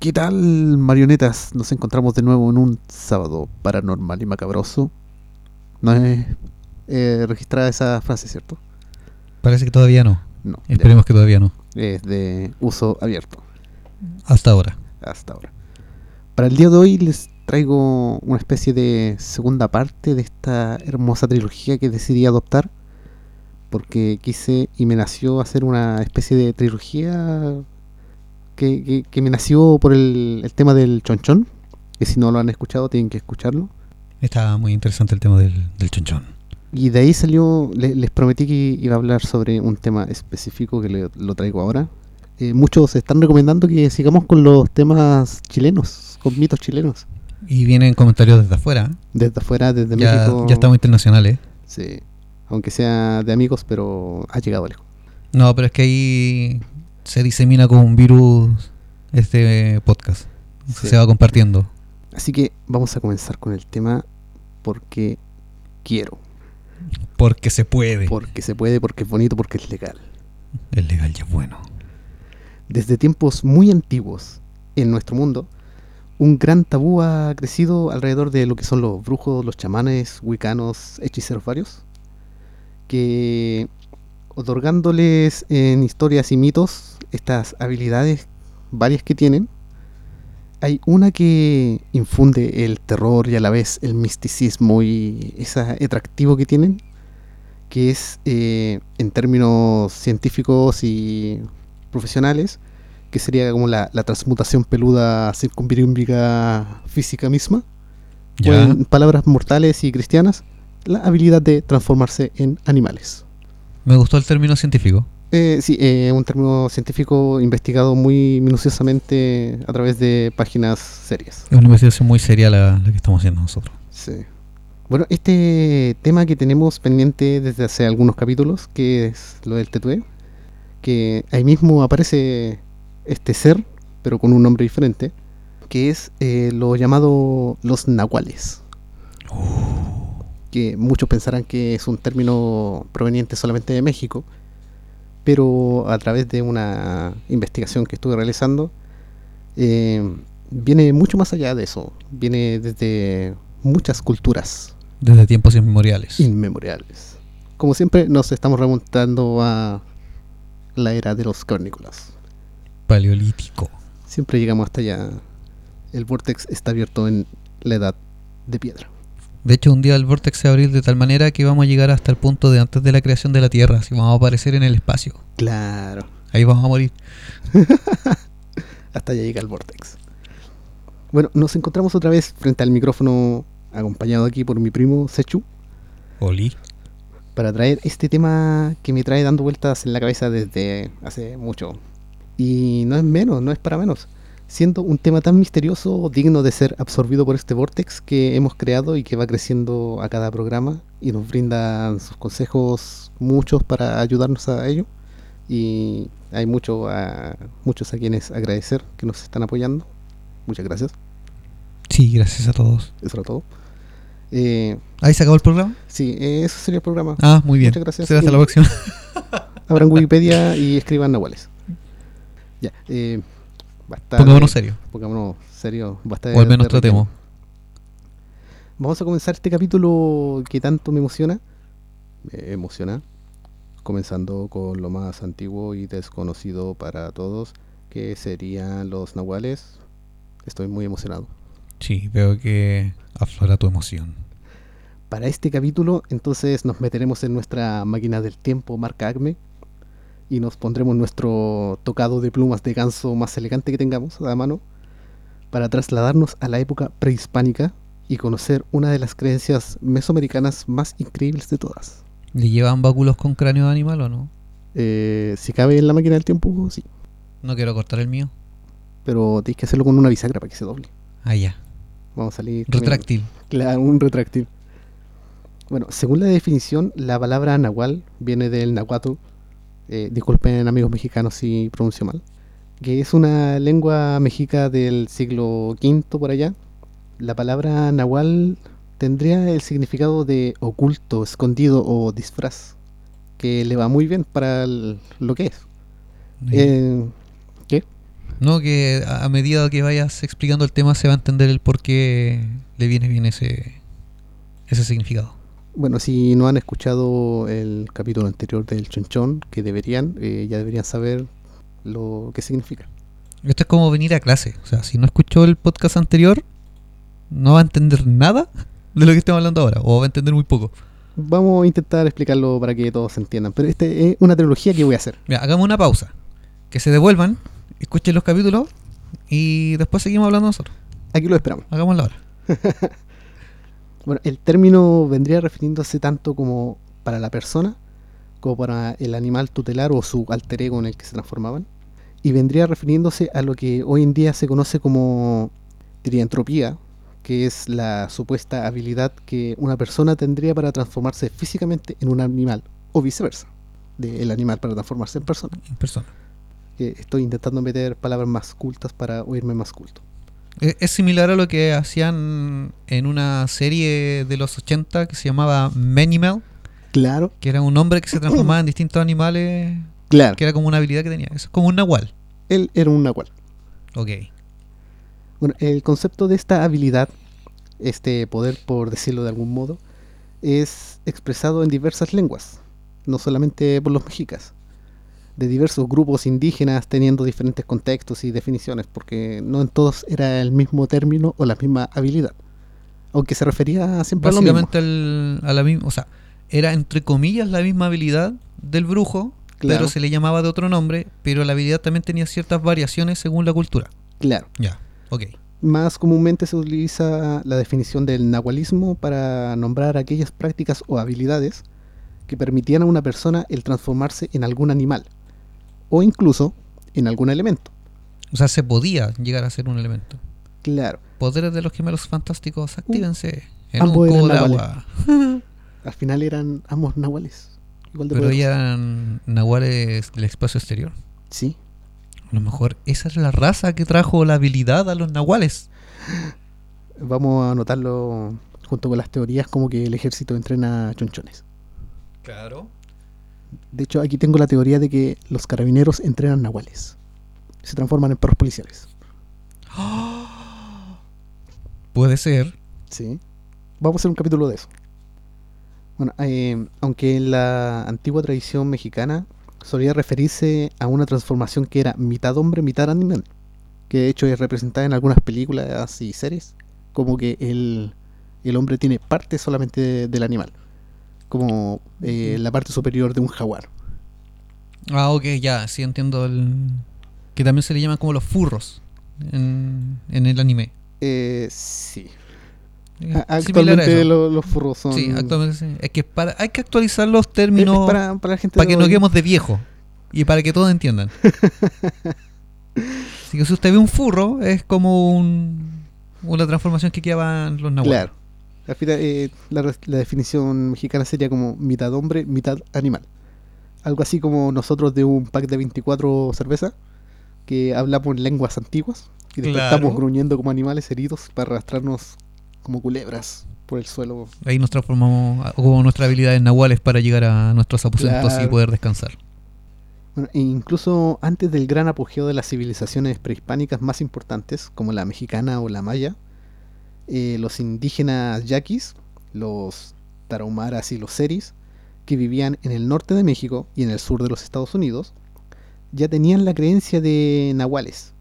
¿Qué tal, marionetas? Nos encontramos de nuevo en un sábado paranormal y macabroso. No es eh, registrada esa frase, ¿cierto? Parece que todavía no. No. Esperemos que todavía no. Es de uso abierto Hasta ahora. hasta ahora. Para el día de hoy les traigo una especie de segunda parte de esta hermosa trilogía que decidí adoptar. Porque quise y me nació hacer una especie de trilogía que, que- que me nació por el, el tema del chonchón. Que si no lo han escuchado tienen que escucharlo. Está muy interesante el tema del, del chonchón. Y de ahí salió, le- les prometí que iba a hablar sobre un tema específico que le- lo traigo ahora. Eh, muchos están recomendando que sigamos con los temas chilenos, con mitos chilenos. Y vienen comentarios desde afuera. Desde afuera, desde Ya, México. ya estamos internacionales. Sí, aunque sea de amigos, pero ha llegado lejos. No, pero es que ahí se disemina como un virus este podcast. Sí. Se va compartiendo. Así que vamos a comenzar con el tema porque quiero, Porque se puede. porque se puede, porque es bonito, porque es legal. El legal ya es bueno. Desde tiempos muy antiguos en nuestro mundo, un gran tabú ha crecido alrededor de lo que son los brujos, los chamanes, wicanos, hechiceros varios, que otorgándoles en historias y mitos estas habilidades varias que tienen, hay una que infunde el terror y a la vez el misticismo y ese atractivo que tienen, que es eh, en términos científicos y profesionales, que sería como la, la transmutación peluda circunvirúmbica física misma, o en palabras mortales y cristianas, la habilidad de transformarse en animales. Me gustó el término científico. Eh, sí, eh, un término científico investigado muy minuciosamente a través de páginas serias. Es una investigación muy seria la, la que estamos haciendo nosotros. Sí. Bueno, este tema que tenemos pendiente desde hace algunos capítulos, que es lo del tetué, que ahí mismo aparece este ser, pero con un nombre diferente, que es eh, lo llamado los nahuales. Que muchos pensarán que es un término proveniente solamente de México, pero a través de una investigación que estuve realizando, eh, viene mucho más allá de eso. Viene desde muchas culturas Desde tiempos inmemoriales. inmemoriales. Como siempre, nos estamos remontando a la era de los cavernícolas. Paleolítico. Siempre llegamos hasta allá. El vortex está abierto en la edad de piedra. De hecho, un día el vortex se va a abrir de tal manera que vamos a llegar hasta el punto de antes de la creación de la Tierra. Así vamos a aparecer en el espacio. Claro. Ahí vamos a morir. Hasta allá llega el vortex. Bueno, nos encontramos otra vez frente al micrófono, acompañado aquí por mi primo Sechu, Oli. para traer este tema que me trae dando vueltas en la cabeza desde hace mucho. Y no es menos, no es para menos. Siendo un tema tan misterioso, digno de ser absorbido por este vortex que hemos creado y que va creciendo a cada programa y nos brindan sus consejos muchos para ayudarnos a ello. Y hay mucho a, muchos a quienes agradecer que nos están apoyando. Muchas gracias. Sí, gracias a todos. Eso era todo. Eh, ¿Ahí se acabó el programa? sí, eh, eso sería el programa. Ah, muy bien. Muchas gracias. Será hasta la próxima. Abran Wikipedia y escriban nahuales. Ya, eh, basta. Pongámonos de- serio. Pongámonos. Basta O al menos de tratemos. Vamos a comenzar este capítulo que tanto me emociona. Me emociona. Comenzando con lo más antiguo y desconocido para todos, que serían los nahuales. Estoy muy emocionado. Sí, veo que aflora tu emoción. Para este capítulo, entonces nos meteremos en nuestra máquina del tiempo marca Acme y nos pondremos nuestro tocado de plumas de ganso más elegante que tengamos a mano para trasladarnos a la época prehispánica y conocer una de las creencias mesoamericanas más increíbles de todas. ¿Le llevan báculos con cráneo de animal o no? Eh, si cabe en la máquina del tiempo, sí, No quiero cortar el mío. pero tienes que hacerlo con una bisagra para que se doble. Ah, ya. Vamos a salir. Retráctil. Claro, un retráctil. Bueno, según la definición, la palabra nahual viene del nahuatl. Eh, disculpen amigos mexicanos si pronuncio mal. Que es una lengua mexica del siglo V por allá. La palabra nahual tendría el significado de oculto, escondido o disfraz. Que le va muy bien para el- lo que es. Eh, ¿Qué? No, que a a medida que vayas explicando el tema se va a entender el por qué le viene bien ese, ese significado. Bueno, si no han escuchado el capítulo anterior del chonchón, que deberían, eh, ya deberían saber lo que significa. Esto es como venir a clase. O sea, si no escuchó el podcast anterior, no va a entender nada de lo que estamos hablando ahora. O va a entender muy poco. Vamos a intentar explicarlo para que todos se entiendan. Pero este es una trilogía que voy a hacer. Mira, hagamos una pausa. Que se devuelvan, escuchen los capítulos y después seguimos hablando nosotros. Aquí lo esperamos. Hagámoslo ahora. Bueno, el término vendría refiriéndose tanto como para la persona, como para el animal tutelar o su alter ego en el que se transformaban. Y vendría refiriéndose a lo que hoy en día se conoce como trientropía, que es la supuesta habilidad que una persona tendría para transformarse físicamente en un animal, o viceversa, del animal para transformarse en persona. En persona. Estoy intentando meter palabras más cultas para oírme más culto. Es es similar a lo que hacían en una serie de los 80 que se llamaba Manimal, Claro, que era un hombre que se transformaba en distintos animales, claro. que era como una habilidad que tenía. Eso es como un nahual. Él era un nahual. Ok. Bueno, el concepto de esta habilidad, este poder, por decirlo de algún modo, es expresado en diversas lenguas, no solamente por los mexicas, de diversos grupos indígenas teniendo diferentes contextos y definiciones, porque no en todos era el mismo término o la misma habilidad, aunque se refería siempre a lo mismo. Básicamente al- a la misma, o sea, era entre comillas la misma habilidad del brujo, Claro. pero se le llamaba de otro nombre, pero la habilidad también tenía ciertas variaciones según la cultura. Claro. Ya, ok. Más comúnmente se utiliza la definición del nahualismo para nombrar aquellas prácticas o habilidades que permitían a una persona el transformarse en algún animal o incluso en algún elemento. O sea, se podía llegar a ser un elemento. Claro, Poderes de los gemelos fantásticos, actívense en ambos un cubo de agua. al final eran ambos nahuales. Igual de Pero poderosos. eran nahuales del espacio exterior. Sí, A lo mejor esa es la raza que trajo la habilidad a los nahuales. vamos a anotarlo junto con las teorías como que el ejército entrena chonchones. Claro. De hecho, aquí tengo la teoría de que los carabineros entrenan nahuales. Se transforman en perros policiales. Puede ser. Sí. Vamos a hacer un capítulo de eso. Bueno, eh, aunque en la antigua tradición mexicana solía referirse a una transformación que era mitad hombre, mitad animal, que de hecho es representada en algunas películas y series, como que el, el hombre tiene parte solamente de- del animal, como eh, la parte superior de un jaguar. Ah, ok, ya, sí entiendo el... Que también se le llaman como los furros en, en el anime. Eh, sí. Eh, Actualmente los furros son... Sí, actualmente sí. Es que para, hay que actualizar los términos para, para, para la gente que no quedemos de viejo y para que todos entiendan. Así que si usted ve un furro, es como un, una transformación que quedaban los nahuales. Claro. Al final, eh, la, la definición mexicana sería como mitad hombre, mitad animal. Algo así como nosotros de un pack de 24 cerveza, que hablamos lenguas antiguas y después Claro. estamos gruñendo como animales heridos para arrastrarnos como culebras por el suelo. Ahí nos transformamos como nuestra habilidad en nahuales para llegar a nuestros aposentos y poder descansar. Bueno, e incluso antes del gran apogeo de las civilizaciones prehispánicas más importantes, como la mexicana o la maya, eh, los indígenas yaquis, los tarahumaras y los seris, que vivían en el norte de México y en el sur de los Estados Unidos, ya tenían la creencia de nahuales,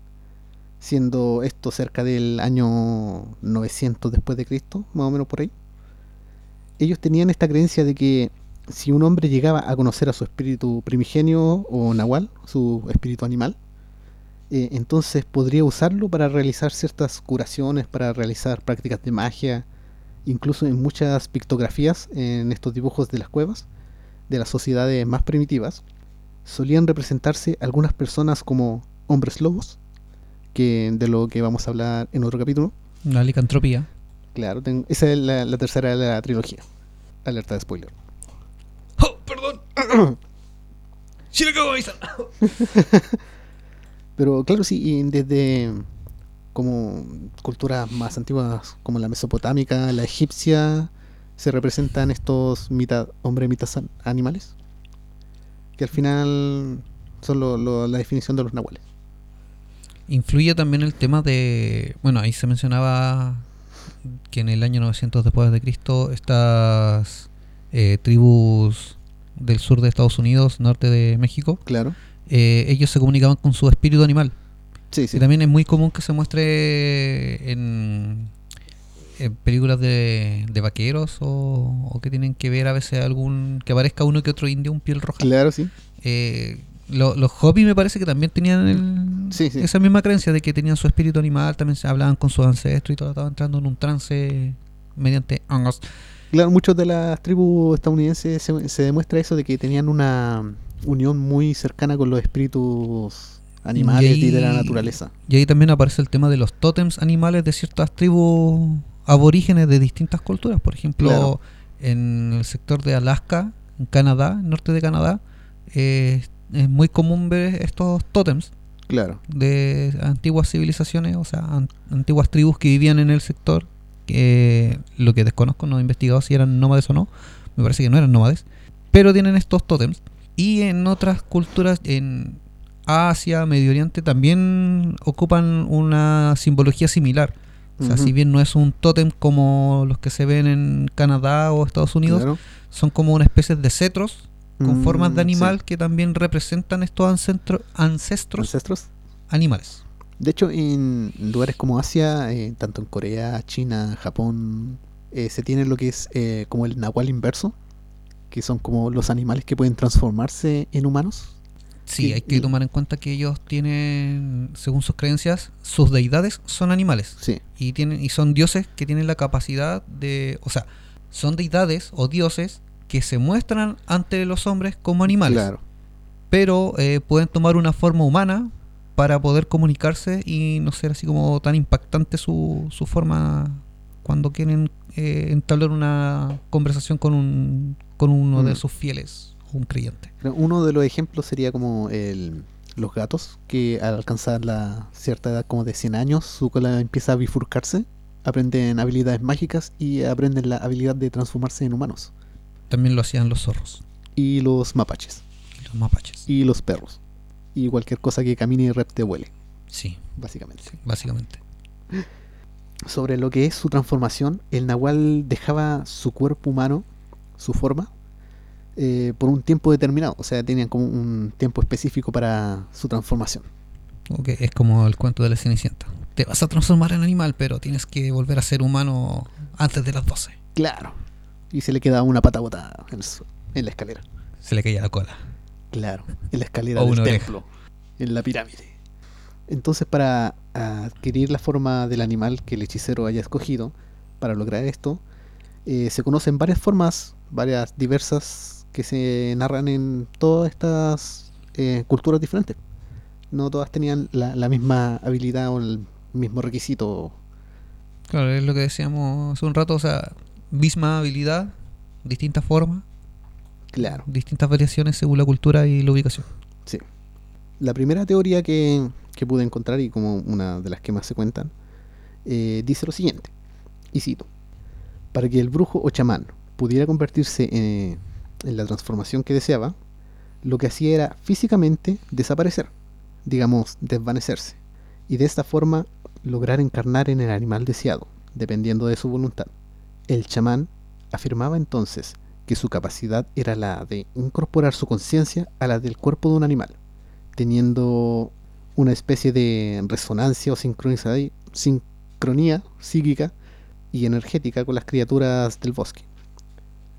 siendo esto cerca del año 900 después de Cristo, más o menos por ahí. Ellos tenían esta creencia de que si un hombre llegaba a conocer a su espíritu primigenio o nahual, su espíritu animal, eh, entonces podría usarlo para realizar ciertas curaciones, para realizar prácticas de magia, incluso en muchas pictografías, en estos dibujos de las cuevas, de las sociedades más primitivas, solían representarse algunas personas como hombres lobos, que de lo que vamos a hablar en otro capítulo. La licantropía. Claro, esa es la, la tercera de la trilogía. Alerta de spoiler. ¡Oh, perdón! ¡Sí le acabo de avisar! Pero claro, sí, y desde como culturas más antiguas como la mesopotámica, la egipcia, se representan estos mitad hombre, mitad animales. Que al final son lo- lo- la definición de los nahuales. Influye también el tema de. Bueno, ahí se mencionaba que en el año 900 después de Cristo estas eh, tribus del sur de Estados Unidos, norte de México, Claro. Eh, ellos se comunicaban con su espíritu animal. Sí, sí. Y también es muy común que se muestre en, en películas de, de vaqueros o, o que tienen que ver a veces algún. que aparezca uno que otro indio, un piel roja. Claro, sí. Eh, lo- los hobbies me parece que también tenían el- Sí, sí. esa misma creencia de que tenían su espíritu animal, también se hablaban con sus ancestros y todo, estaban entrando en un trance mediante hongos. Claro, muchos de las tribus estadounidenses se, se demuestra eso de que tenían una unión muy cercana con los espíritus animales y, Y de la naturaleza. Y ahí también aparece el tema de los tótems animales de ciertas tribus aborígenes de distintas culturas. Por ejemplo, Claro. en el sector de Alaska, en Canadá, en norte de Canadá, eh, es muy común ver estos tótems Claro. de antiguas civilizaciones, o sea, an- antiguas tribus que vivían en el sector, que lo que desconozco, no he investigado si eran nómades o no, me parece que no eran nómades, pero tienen estos tótems. Y en otras culturas, en Asia, Medio Oriente, también ocupan una simbología similar. O sea, si bien no es un tótem como los que se ven en Canadá o Estados Unidos, Claro. son como una especie de cetros con Mm, formas de animal sí. que también representan estos ancestro- ancestros Ancestros. animales. De hecho, en lugares como Asia, eh, tanto en Corea, China, Japón, eh, se tiene lo que es eh, como el nahual inverso, que son como los animales que pueden transformarse en humanos. Sí, hay que y- tomar en cuenta que ellos tienen, según sus creencias, sus deidades son animales Sí, y tienen y son dioses que tienen la capacidad de, o sea, son deidades o dioses que se muestran ante los hombres como animales, claro. pero eh, pueden tomar una forma humana para poder comunicarse y no ser así como tan impactante su, su forma cuando quieren eh, entablar una conversación con un con uno de Mm. sus fieles, un creyente. Uno de los ejemplos sería como el, los gatos, que al alcanzar la cierta edad como de 100 años, su cola empieza a bifurcarse, aprenden habilidades mágicas y aprenden la habilidad de transformarse en humanos. También lo hacían los zorros Y los mapaches, y los mapaches. y los perros, y cualquier cosa que camine y repte vuele, Sí, básicamente. básicamente. Sobre lo que es su transformación, el nahual dejaba su cuerpo humano, su forma, eh, por un tiempo determinado, o sea, tenían como un tiempo específico para su transformación. Ok, es como el cuento de la Cenicienta. Te vas a transformar en animal, pero tienes que volver a ser humano antes de las 12. Claro. Y se le queda una pata botada en, el su- en la escalera. Se le caía la cola. Claro, en la escalera O del templo, en la pirámide. Entonces, para adquirir la forma del animal que el hechicero haya escogido, para lograr esto, eh, se conocen varias formas, varias diversas, que se narran en todas estas eh, culturas diferentes. No todas tenían la, la misma habilidad o el mismo requisito. Claro, es lo que decíamos hace un rato, o sea, misma habilidad, distintas formas, Claro. distintas variaciones según la cultura y la ubicación. Sí. La primera teoría que, que pude encontrar, y como una de las que más se cuentan, eh, dice lo siguiente, y cito, para que el brujo o chamán pudiera convertirse eh, en la transformación que deseaba, lo que hacía era físicamente desaparecer, digamos, desvanecerse, y de esta forma lograr encarnar en el animal deseado, dependiendo de su voluntad. El chamán afirmaba entonces que su capacidad era la de incorporar su conciencia a la del cuerpo de un animal, teniendo una especie de resonancia o sincronía psíquica y energética con las criaturas del bosque.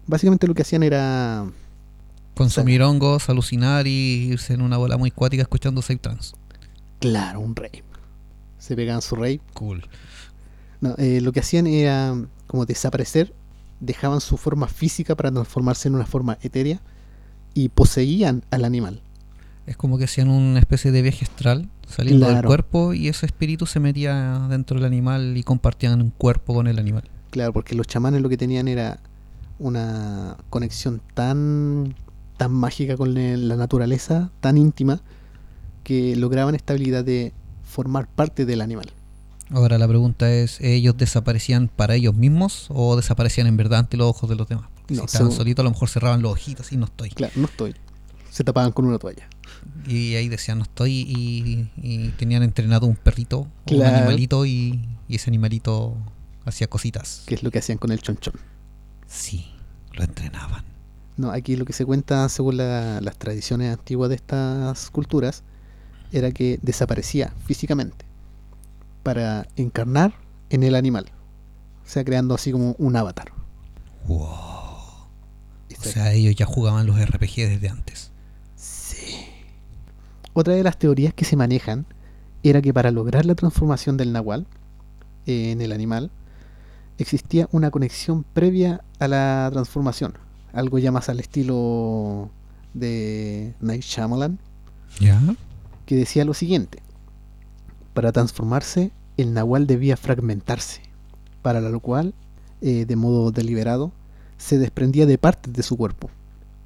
Básicamente lo que hacían era Consumir hongos, alucinar y irse en una bola muy cuática escuchando Safe Trans. Claro, un rey. Se pegaban su rey. Cool. No, eh, lo que hacían era como desaparecer, dejaban su forma física para transformarse en una forma etérea y poseían al animal. Es como que hacían una especie de viaje astral saliendo del cuerpo y ese espíritu se metía dentro del animal y compartían un cuerpo con el animal. Claro, porque los chamanes lo que tenían era una conexión tan, tan mágica con la naturaleza, tan íntima, que lograban esta habilidad de formar parte del animal. Ahora la pregunta es, ¿ellos desaparecían para ellos mismos o desaparecían en verdad ante los ojos de los demás? Porque No, si estaban según- solitos a lo mejor cerraban los ojitos y no estoy. Claro, no estoy. Se tapaban con una toalla. Y ahí decían, no estoy, y, y tenían entrenado un perrito, o un animalito, y, y ese animalito hacía cositas. Que es lo que hacían con el chonchón. Sí, lo entrenaban. No, aquí lo que se cuenta según la- las tradiciones antiguas de estas culturas era que desaparecía físicamente para encarnar en el animal. O sea, creando así como un avatar. Wow. O sea, ellos ya jugaban los RPG desde antes. Otra de las teorías que se manejan era que para lograr la transformación del nahual eh, en el animal existía una conexión previa a la transformación. Algo ya más al estilo de Night Shyamalan, ¿Ya? que decía lo siguiente. Para transformarse, el nahual debía fragmentarse, para lo cual, eh, de modo deliberado, se desprendía de partes de su cuerpo,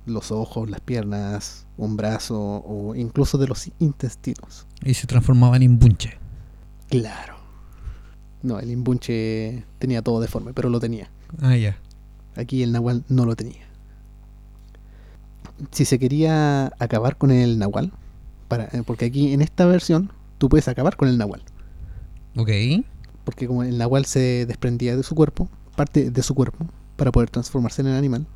los ojos, las piernas, un brazo o incluso de los intestinos. Y se transformaban en bunche. Claro. No, el imbunche tenía todo deforme, pero lo tenía. Ah, ya. Aquí el nahual no lo tenía. Si se quería acabar con el nahual, para, eh, porque aquí en esta versión tú puedes acabar con el nahual. Ok. porque como el nahual se desprendía de su cuerpo, parte de su cuerpo, para poder transformarse en el animal,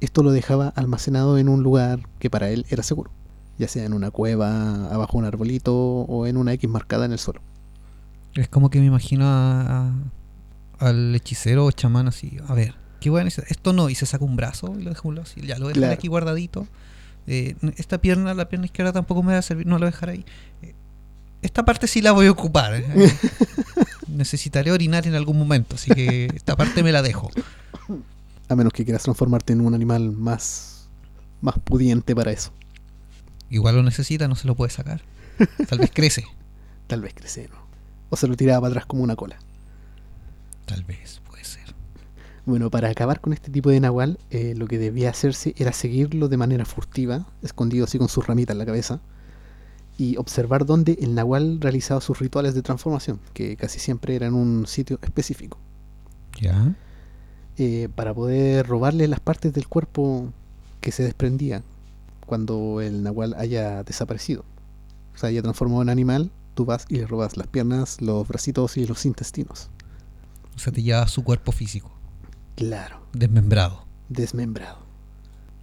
esto lo dejaba almacenado en un lugar que para él era seguro, ya sea en una cueva, abajo de un arbolito o en una X marcada en el suelo. Es como que me imagino a- a- al hechicero o chamán así. A ver, qué bueno es esto no. Y se saca un brazo y lo deja un lado. así, Ya lo deja Claro. aquí guardadito. Eh, esta pierna, la pierna izquierda tampoco me va a servir. No la voy a dejar ahí. Eh, esta parte sí la voy a ocupar. eh. Necesitaré orinar en algún momento. Así que esta parte me la dejo. A menos que quieras transformarte en un animal más, más pudiente para eso. Igual lo necesita, no se lo puede sacar. Tal vez crece. Tal vez crece, ¿no? O se lo tiraba para atrás como una cola. Tal vez, puede ser. Bueno, para acabar con este tipo de nahual, eh, lo que debía hacerse era seguirlo de manera furtiva, escondido así con su ramita en la cabeza, y observar dónde el nahual realizaba sus rituales de transformación, que casi siempre eran en un sitio específico, ¿Ya? Eh, para poder robarle las partes del cuerpo que se desprendían cuando el nahual haya desaparecido. O sea, haya transformado en animal, tú vas y le robas las piernas, los bracitos y los intestinos. O sea, te lleva su cuerpo físico. Claro. Desmembrado. desmembrado.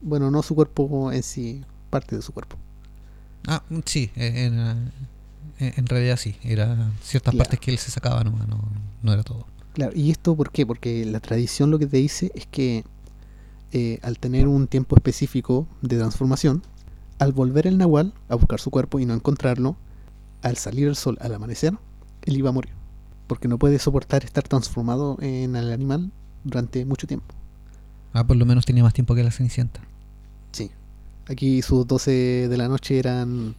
Bueno, no su cuerpo en sí, parte de su cuerpo. Ah, mm, sí, eh, en, eh, en realidad sí. Era ciertas Claro. partes que él se sacaba nomás, no, no era todo. Claro, ¿y esto por qué? Porque la tradición lo que te dice es que eh, al tener un tiempo específico de transformación, al volver el nahual a buscar su cuerpo y no encontrarlo, al salir el sol al amanecer, él iba a morir. Porque no puede soportar estar transformado en el animal durante mucho tiempo. Ah, por lo menos tenía más tiempo que la Cenicienta. Sí. Aquí sus 12 de la noche eran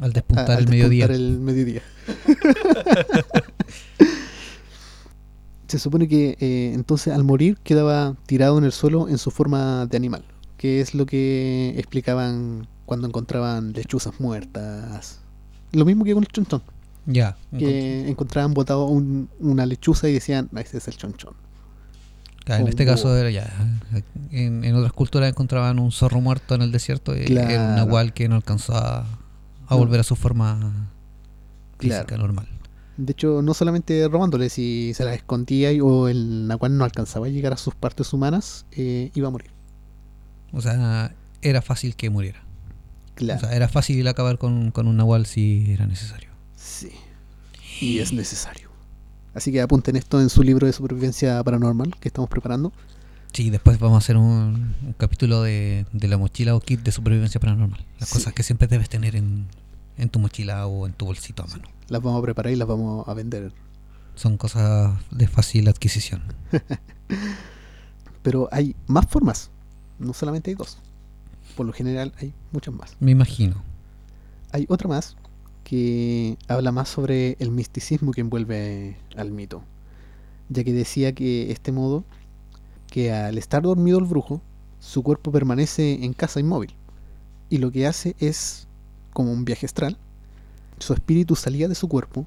Al a- despuntar al el mediodía. despuntar el mediodía. Se supone que eh, entonces al morir quedaba tirado en el suelo en su forma de animal, que es lo que explicaban cuando encontraban lechuzas muertas. Lo mismo que con el chonchón, Ya. que encontraban botado un- una lechuza y decían, "Ah, ese es el chonchón. Claro, en este caso era ya. En, en otras culturas encontraban un zorro muerto en el desierto y era un nahual que no alcanzaba a No. volver a su forma física Claro. normal. De hecho, no solamente robándole, si se las escondía y- o el nahual no alcanzaba a llegar a sus partes humanas, eh, iba a morir. O sea, era fácil que muriera. Claro. O sea, era fácil acabar con, con un nahual si era necesario. Sí. Y es necesario. Así que apunten esto en su libro de supervivencia paranormal que estamos preparando. Sí, después vamos a hacer un, un capítulo de, de la mochila o kit de supervivencia paranormal. Las Sí. cosas que siempre debes tener en, en tu mochila o en tu bolsito a mano. Las vamos a preparar y las vamos a vender. Son cosas de fácil adquisición. Pero hay más formas. No solamente hay dos. Por lo general hay muchas más. Me imagino. Hay otra más que habla más sobre el misticismo que envuelve al mito. Ya que decía que este modo, que al estar dormido el brujo, su cuerpo permanece en casa inmóvil. Y lo que hace es, como un viaje astral, su espíritu salía de su cuerpo,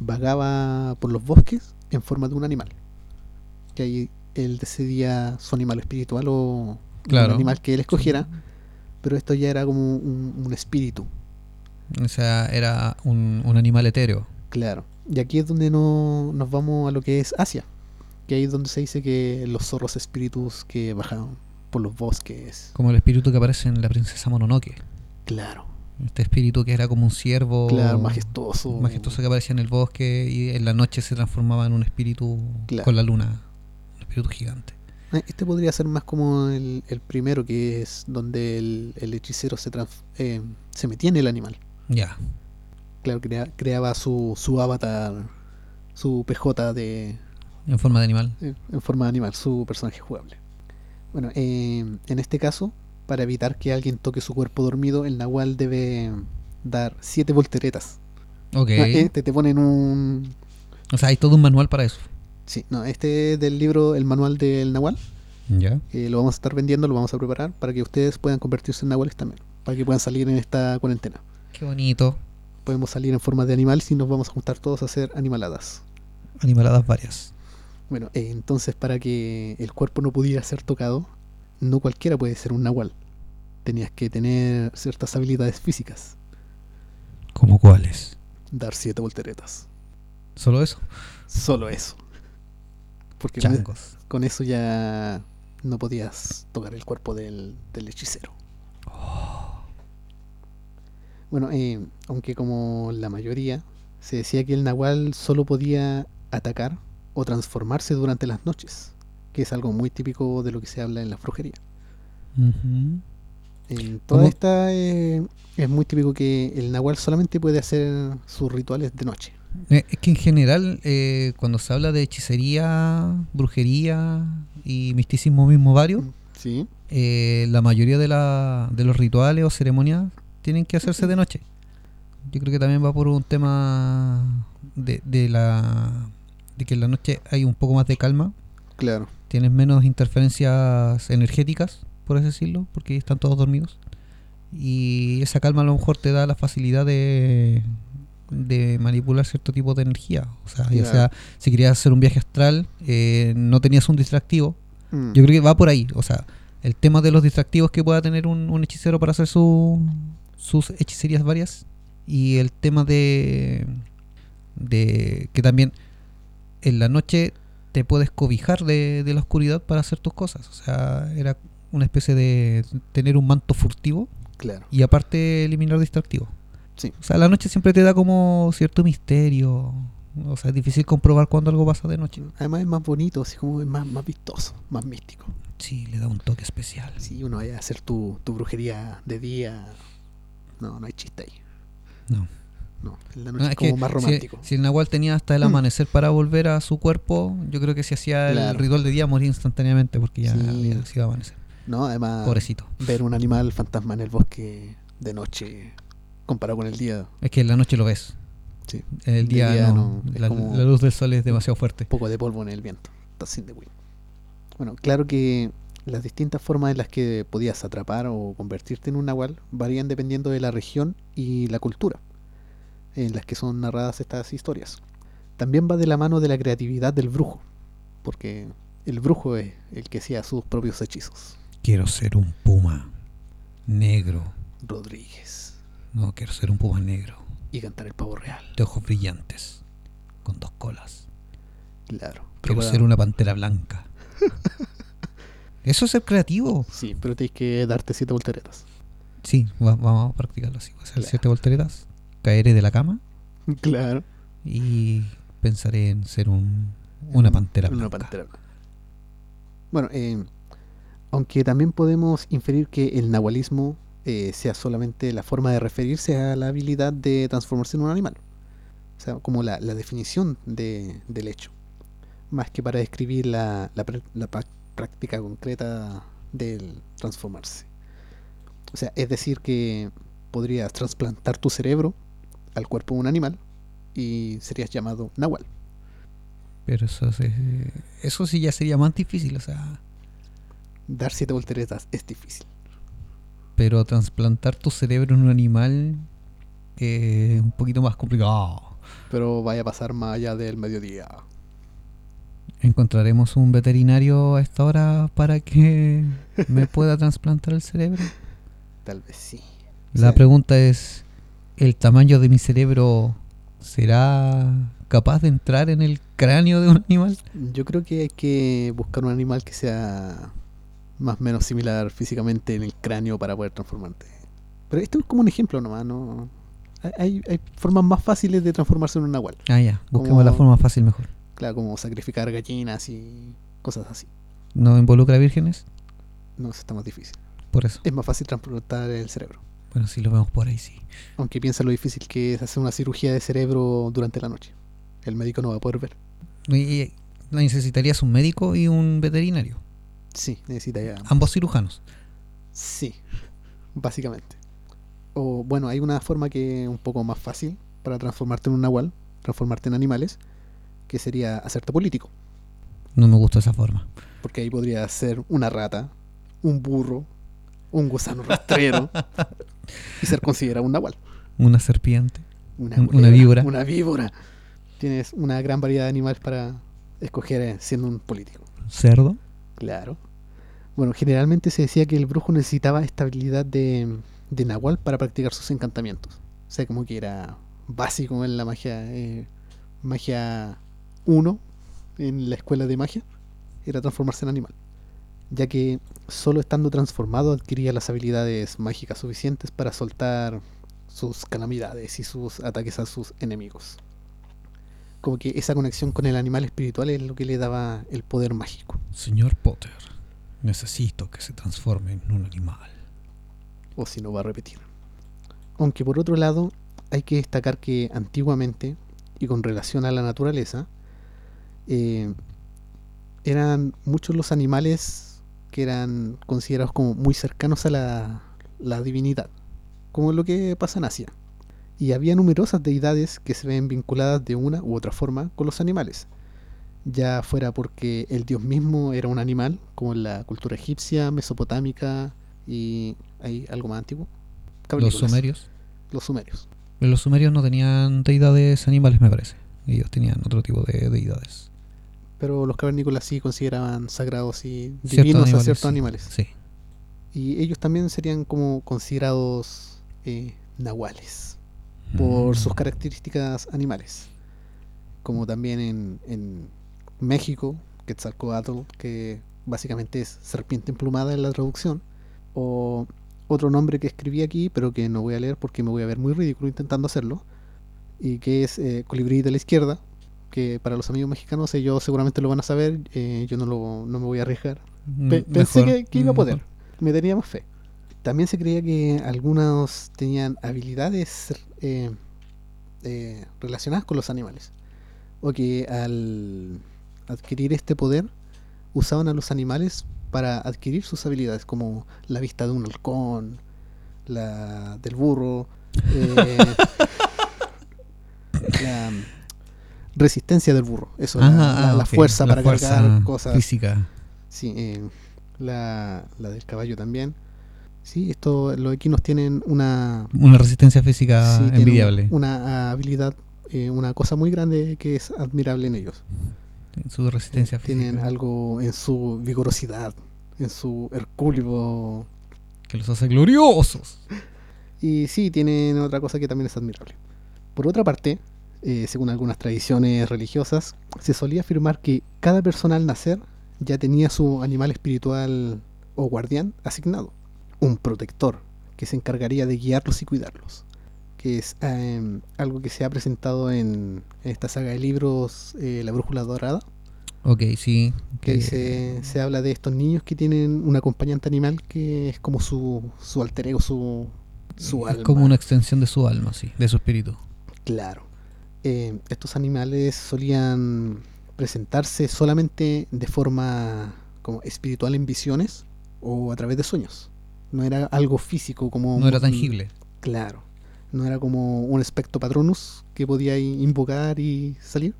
vagaba por los bosques en forma de un animal. Que ahí él decidía su animal espiritual o Claro. un animal que él escogiera pero esto ya era como un, un espíritu, O sea, era un, un animal etéreo. claro. Y aquí es donde no, nos vamos a lo que es Asia, que ahí es donde se dice que los zorros espíritus que bajan por los bosques. Como el espíritu que aparece en la princesa Mononoke. Claro, Este espíritu que era como un ciervo claro, majestuoso. majestuoso que aparecía en el bosque y en la noche se transformaba en un espíritu Claro. con la luna. Un espíritu gigante. Eh, Este podría ser más como el, el primero, que es donde el, el hechicero se, trans- eh, se metía en el animal. Ya. Claro, crea- creaba su, su avatar, su PJ de, En forma de animal. eh, en forma de animal, su personaje jugable. Bueno, eh, en este caso, para evitar que alguien toque su cuerpo dormido, el Nahual debe dar siete volteretas. Ok. Ah, Este te ponen un... O sea, hay todo un manual para eso. Sí, no, este es del libro El Manual del Nahual. Ya. Eh, lo vamos a estar vendiendo, lo vamos a preparar para que ustedes puedan convertirse en Nahuales también. Para que puedan salir en esta cuarentena. Qué bonito. Podemos salir en forma de animal si nos vamos a juntar todos a hacer animaladas. Animaladas varias. Bueno, eh, entonces para que el cuerpo no pudiera ser tocado, no cualquiera puede ser un nahual. Tenías que tener ciertas habilidades físicas. ¿Como cuáles? Dar siete volteretas. ¿Solo eso? Solo eso. Porque con, e- con eso ya no podías tocar el cuerpo del, del hechicero. Bueno, eh, aunque como la mayoría, se decía que el nahual solo podía atacar o transformarse durante las noches, que es algo muy típico de lo que se habla en la brujería. En toda ¿Cómo? esta eh, es muy típico que el nahual solamente puede hacer sus rituales de noche. Eh, Es que en general, eh, cuando se habla de hechicería, brujería y misticismo mismo varios, Sí, eh, la mayoría de, la, de los rituales o ceremonias tienen que hacerse de noche. Yo creo que también va por un tema de, de la de que en la noche hay un poco más de calma, claro. Tienes menos interferencias energéticas, por así decirlo, porque están todos dormidos. Y esa calma a lo mejor te da la facilidad de, de manipular cierto tipo de energía. O sea, ya Claro. sea, si querías hacer un viaje astral, eh, no tenías un distractivo, Mm, yo creo que va por ahí. O sea, el tema de los distractivos que pueda tener un, un hechicero para hacer su, sus hechicerías varias. Y el tema de, de que también en la noche te puedes cobijar de, de la oscuridad para hacer tus cosas. O sea, era una especie de tener un manto furtivo claro. y aparte eliminar distractivos. Sí. O sea, la noche siempre te da como cierto misterio. O sea, es difícil comprobar cuando algo pasa de noche. Además es más bonito, así como es más, más vistoso, más místico. Sí, le da un toque especial. Si uno vaya a hacer tu, tu brujería de día, no, no hay chiste ahí. No. No, en la No, noche es es como que más romántico. Si, el Nahual tenía hasta el amanecer para volver a su cuerpo, yo creo que si hacía el ritual de día moría instantáneamente porque ya Sí. había sido amanecer. No, además Pobrecito. ver un animal fantasma en el bosque de noche comparado con el día, Es que en la noche lo ves. sí, el día, día no. no, es La, como- la luz del sol es demasiado fuerte. un poco de polvo en el viento. That's in the wind. Bueno, claro que las distintas formas en las que podías atrapar o convertirte en un nahual varían dependiendo de la región y la cultura en las que son narradas estas historias. También va de la mano de la creatividad del brujo, porque el brujo es el que hacía sus propios hechizos. Quiero ser un puma negro. Rodríguez. No, quiero ser un puma negro. Y cantar el pavo real. De ojos brillantes. Con dos colas. Claro. Quiero para- ser una pantera blanca. Eso es ser creativo. Sí, pero tienes que darte siete volteretas. Sí, va- vamos a practicarlo así. Voy a hacer Claro. siete volteretas. Caeré de la cama. Claro. y pensaré en ser un, una pantera Una pantera blanca. Bueno, eh, aunque también podemos inferir que el nahualismo eh, sea solamente la forma de referirse a la habilidad de transformarse en un animal. O sea, como la, la definición de- del hecho. Más que para describir la, la la práctica concreta del transformarse. O sea, es decir que podrías trasplantar tu cerebro al cuerpo de un animal y serías llamado nahual. Pero eso, se- eso sí ya sería más difícil, o sea, Dar siete volteretas es difícil. pero trasplantar tu cerebro en un animal es un poquito más complicado. Pero vaya a pasar más allá del mediodía. ¿Encontraremos un veterinario a esta hora para que me pueda trasplantar el cerebro? Tal vez sí. La Sí. pregunta es, ¿el tamaño de mi cerebro será capaz de entrar en el cráneo de un animal? Yo creo que hay que buscar un animal que sea más o menos similar físicamente en el cráneo para poder transformarte. Pero esto es como un ejemplo nomás, ¿no? Hay- Hay, hay formas más fáciles de transformarse en un nahual. Ah, ya, busquemos Como- la forma fácil mejor. Claro, como sacrificar gallinas y cosas así. ¿No involucra vírgenes? No, eso está más difícil. Por eso. Es más fácil transportar el cerebro. Bueno, si lo vemos por ahí, sí. Aunque piensa lo difícil que es hacer una cirugía de cerebro durante la noche. El médico no va a poder ver. Y necesitarías un médico y un veterinario. Sí, necesita ya. Ambos cirujanos. Sí, básicamente. O bueno, hay una forma que es un poco más fácil para transformarte en un nahual, transformarte en animales, que sería hacerte político. No me gusta esa forma. Porque ahí podría ser una rata, un burro, un gusano rastrero y ser considerado un nahual. Una serpiente. Una, culebra, una víbora. Una víbora. Tienes una gran variedad de animales para escoger eh, siendo un político. Cerdo. Claro. Bueno, generalmente se decía que el brujo necesitaba esta habilidad de, de Nahual para practicar sus encantamientos. O sea, como que era básico en la magia. eh, magia 1 en la escuela de magia. Era transformarse en animal. Ya que solo estando transformado adquiría las habilidades mágicas suficientes para soltar sus calamidades y sus ataques a sus enemigos. Como que esa conexión con el animal espiritual es lo que le daba el poder mágico. Señor Potter, necesito que se transforme en un animal. o si no va a repetir. Aunque por otro lado, hay que destacar que antiguamente, y con relación a la naturaleza, eh, eran muchos los animales que eran considerados como muy cercanos a la, la divinidad, como lo que pasa en Asia. Y había numerosas deidades que se ven vinculadas de una u otra forma con los animales, ya fuera porque el dios mismo era un animal, como en la cultura egipcia, mesopotámica y hay algo más antiguo. Los sumerios. Los sumerios. Los sumerios no tenían deidades animales, me parece. Ellos tenían otro tipo de deidades. Pero los cavernícolas sí consideraban sagrados y Ciertos divinos a ciertos animales. Sí. Y ellos también serían como considerados eh, nahuales por sus Mm. características animales. Como también en, en México, Quetzalcoatl, que básicamente es serpiente emplumada en la traducción. O otro nombre que escribí aquí, pero que no voy a leer porque me voy a ver muy ridículo intentando hacerlo. Y que es eh, colibrí de la izquierda. Que para los amigos mexicanos ellos seguramente lo van a saber. eh, yo no, lo, no me voy a arriesgar. Mm, Pe- pensé que, que iba a mm, poder. mejor. Me tenía más fe. También se creía que algunos tenían habilidades eh, eh, relacionadas con los animales. O que al adquirir este poder usaban a los animales para adquirir sus habilidades, como la vista de un halcón, la del burro, eh, la resistencia del burro, eso, la- Ah, la, ah, la fuerza la para fuerza cargar cosas. Física. Sí, eh, la, la del caballo también. Sí, esto, los equinos tienen una, Una resistencia física sí, envidiable. una habilidad, eh, una cosa muy grande que es admirable en ellos. Su resistencia física. Tienen algo en su vigorosidad, en su hercúleo. Que los hace gloriosos. Y sí, tienen otra cosa que también es admirable. Por otra parte, eh, según algunas tradiciones religiosas, se solía afirmar que cada persona al nacer ya tenía su animal espiritual o guardián asignado, un protector que se encargaría de guiarlos y cuidarlos, que es eh, algo que se ha presentado en, en esta saga de libros eh, La Brújula Dorada, Ok, sí. que que- se, se habla de estos niños que tienen un acompañante animal que es como su, su alter ego, su, su es alma. como una extensión de su alma, sí. De su espíritu. Claro. Eh, estos animales solían presentarse solamente de forma como espiritual en visiones o a través de sueños. No era algo físico como... No era tangible. Claro. No era como un espectro patronus que podía invocar y salir.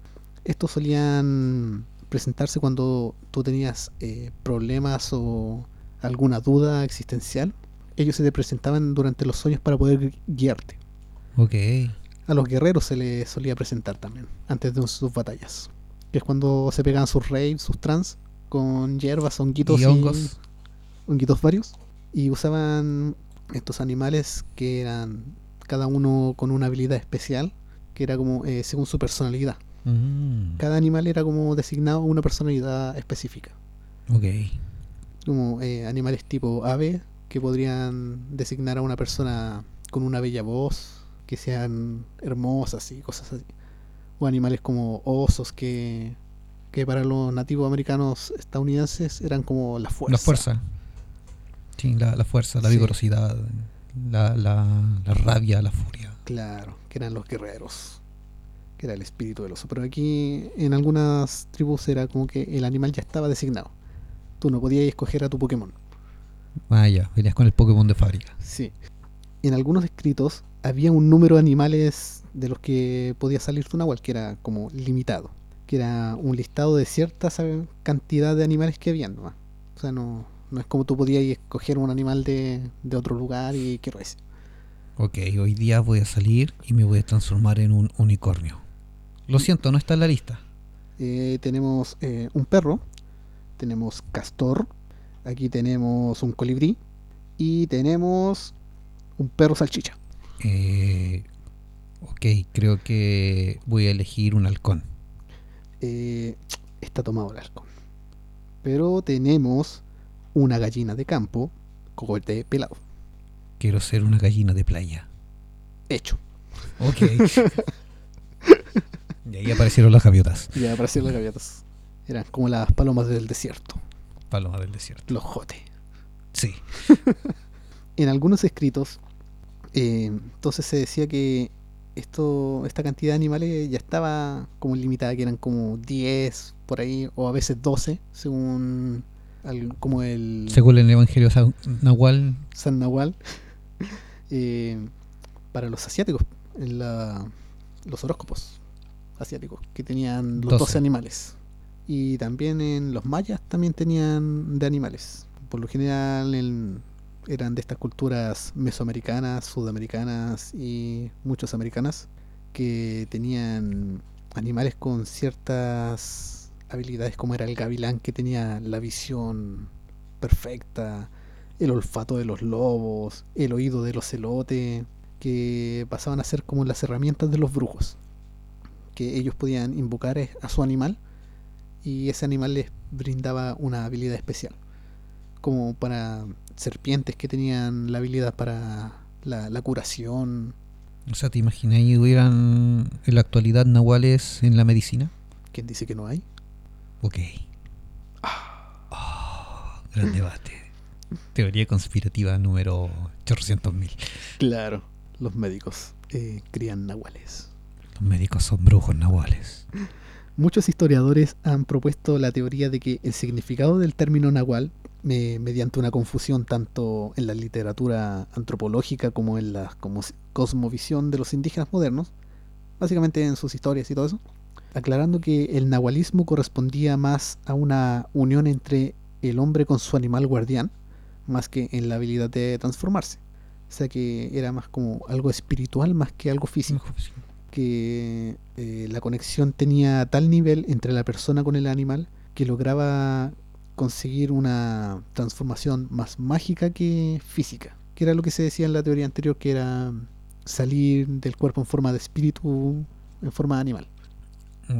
Estos solían presentarse cuando tú tenías eh, problemas o alguna duda existencial. Ellos se te presentaban durante los sueños para poder gui- guiarte. Ok. A los guerreros se les solía presentar también, antes de sus batallas. Que es cuando se pegaban sus raves, sus trans, con hierbas, honguitos Y hongos. honguitos varios. Y usaban estos animales que eran cada uno con una habilidad especial, que era como eh, según su personalidad. Mm, Cada animal era como designado a una personalidad específica. ok. Como eh, animales tipo ave, que podrían designar a una persona con una bella voz, que sean hermosas y cosas así. O animales como osos, que, que para los nativos americanos estadounidenses eran como la fuerza. La fuerza. Sí, la, la fuerza, la Sí. vigorosidad, la, la, la rabia, la furia. Claro, que eran los guerreros, que era el espíritu del oso. Pero aquí en algunas tribus era como que el animal ya estaba designado. Tú no podías escoger a tu Pokémon. Ah, ya, venías con el Pokémon de fábrica. Sí. En algunos escritos había un número de animales de los que podía salir tu Nahual, que era como limitado. Que era un listado de cierta cantidad de animales que habían nomás. O sea, no, no es como tú podías escoger un animal de, de otro lugar y quiero ese. Ok, hoy día voy a salir y me voy a transformar en un unicornio. Lo siento, no está en la lista. Eh, tenemos eh, un perro, tenemos castor, aquí tenemos un colibrí y tenemos un perro salchicha. Eh, ok, creo que voy a elegir un halcón. Eh, está tomado el halcón. Pero tenemos una gallina de campo, cogote pelado. Quiero ser una gallina de playa. Hecho. Ok. y ahí aparecieron las gaviotas. Y aparecieron las gaviotas. Eran como las palomas del desierto, Paloma del desierto. los jotes. Sí. En algunos escritos, eh, entonces se decía que esto, esta cantidad de animales ya estaba como limitada, que eran como 10 por ahí, o a veces 12, según al- como el Según el Evangelio Sa- Nahual, San Nahual. eh, para los asiáticos, en la- los horóscopos asiáticos, que tenían los 12. 12 animales. Y también en los mayas también tenían de animales. Por lo general en- eran de estas culturas mesoamericanas, sudamericanas y muchas americanas que tenían animales con ciertas habilidades como era el gavilán que tenía la visión perfecta, el olfato de los lobos, el oído del ocelote, que pasaban a ser como las herramientas de los brujos, que ellos podían invocar es- a su animal y ese animal les brindaba una habilidad especial, como para serpientes que tenían la habilidad para la, la curación, o sea, ¿te imaginas y hubieran en la actualidad nahuales en la medicina? ¿quién dice que no hay? Ok. Ah, gran debate. Teoría conspirativa número 800.000. Claro, los médicos eh, crían nahuales. Los médicos son brujos nahuales. Muchos historiadores han propuesto la teoría de que el significado del término nahual, me- mediante una confusión tanto en la literatura antropológica como en la como cosmovisión de los indígenas modernos, básicamente en sus historias y todo eso, aclarando que el nahualismo correspondía más a una unión entre el hombre con su animal guardián, más que en la habilidad de transformarse. O sea que era más como algo espiritual más que algo físico que eh, la conexión tenía tal nivel entre la persona con el animal que lograba conseguir una transformación más mágica que física, que era lo que se decía en la teoría anterior, que era salir del cuerpo en forma de espíritu, en forma de animal.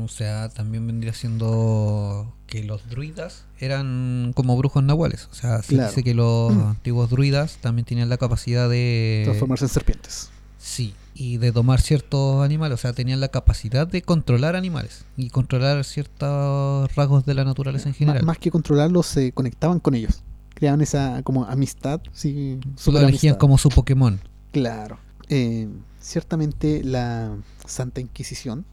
O sea, también vendría siendo que los druidas eran como brujos nahuales. O sea, se Claro. dice que los antiguos druidas también tenían la capacidad de... Transformarse en serpientes. Sí, y de domar ciertos animales. O sea, tenían la capacidad de controlar animales y controlar ciertos rasgos de la naturaleza en general. Más que controlarlos, se conectaban con ellos. Creaban esa como amistad, sí, Lo elegían amistad. como su Pokémon. Claro. Eh, ciertamente la Santa Inquisición,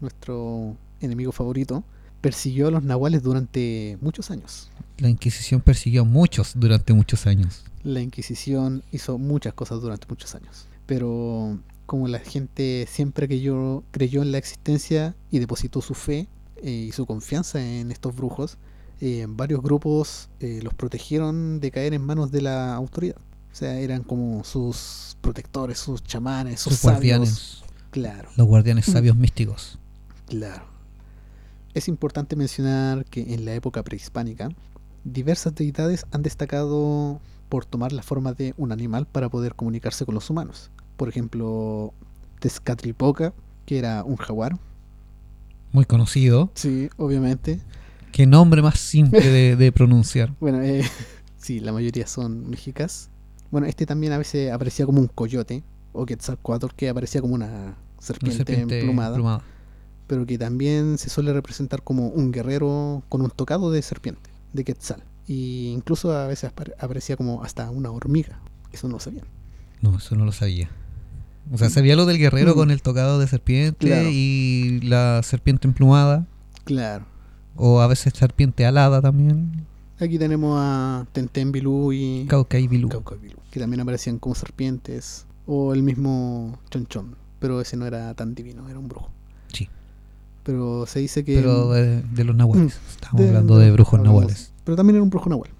nuestro enemigo favorito, persiguió a los nahuales durante muchos años. La Inquisición persiguió a muchos durante muchos años. La Inquisición hizo muchas cosas durante muchos años. Pero como la gente siempre creyó, creyó en la existencia y depositó su fe eh, y su confianza en estos brujos, eh, varios grupos eh, los protegieron de caer en manos de la autoridad. O sea, eran como sus protectores, sus chamanes, sus, Sus sabios. guardianes. Claro. Los guardianes sabios místicos. Claro. Es importante mencionar que en la época prehispánica, diversas deidades han destacado por tomar la forma de un animal para poder comunicarse con los humanos. Por ejemplo, Tezcatlipoca, que era un jaguar. Muy conocido. Sí, obviamente. Qué nombre más simple de, de pronunciar. Bueno, eh, sí, la mayoría son mexicas. Bueno, este también a veces aparecía como un coyote, o Quetzalcoatl, que aparecía como una Una serpiente, serpiente emplumada, emplumada. pero que también se suele representar como un guerrero con un tocado de serpiente, de Quetzal. Y incluso a veces apare- aparecía como hasta una hormiga. Eso no lo sabían. No, eso no lo sabía. O sea, sabía lo del guerrero Mm. con el tocado de serpiente Claro. y la serpiente emplumada. Claro. O a veces serpiente alada también. Aquí tenemos a Tenten Bilú y Cauca y Bilú. Que también aparecían como serpientes. O el mismo Chonchón, pero ese no era tan divino, era un brujo. Sí. Pero se dice que... Pero de, de los nahuales. Estamos de- hablando de brujos hablamos- nahuales. Pero también era un brujo nahual.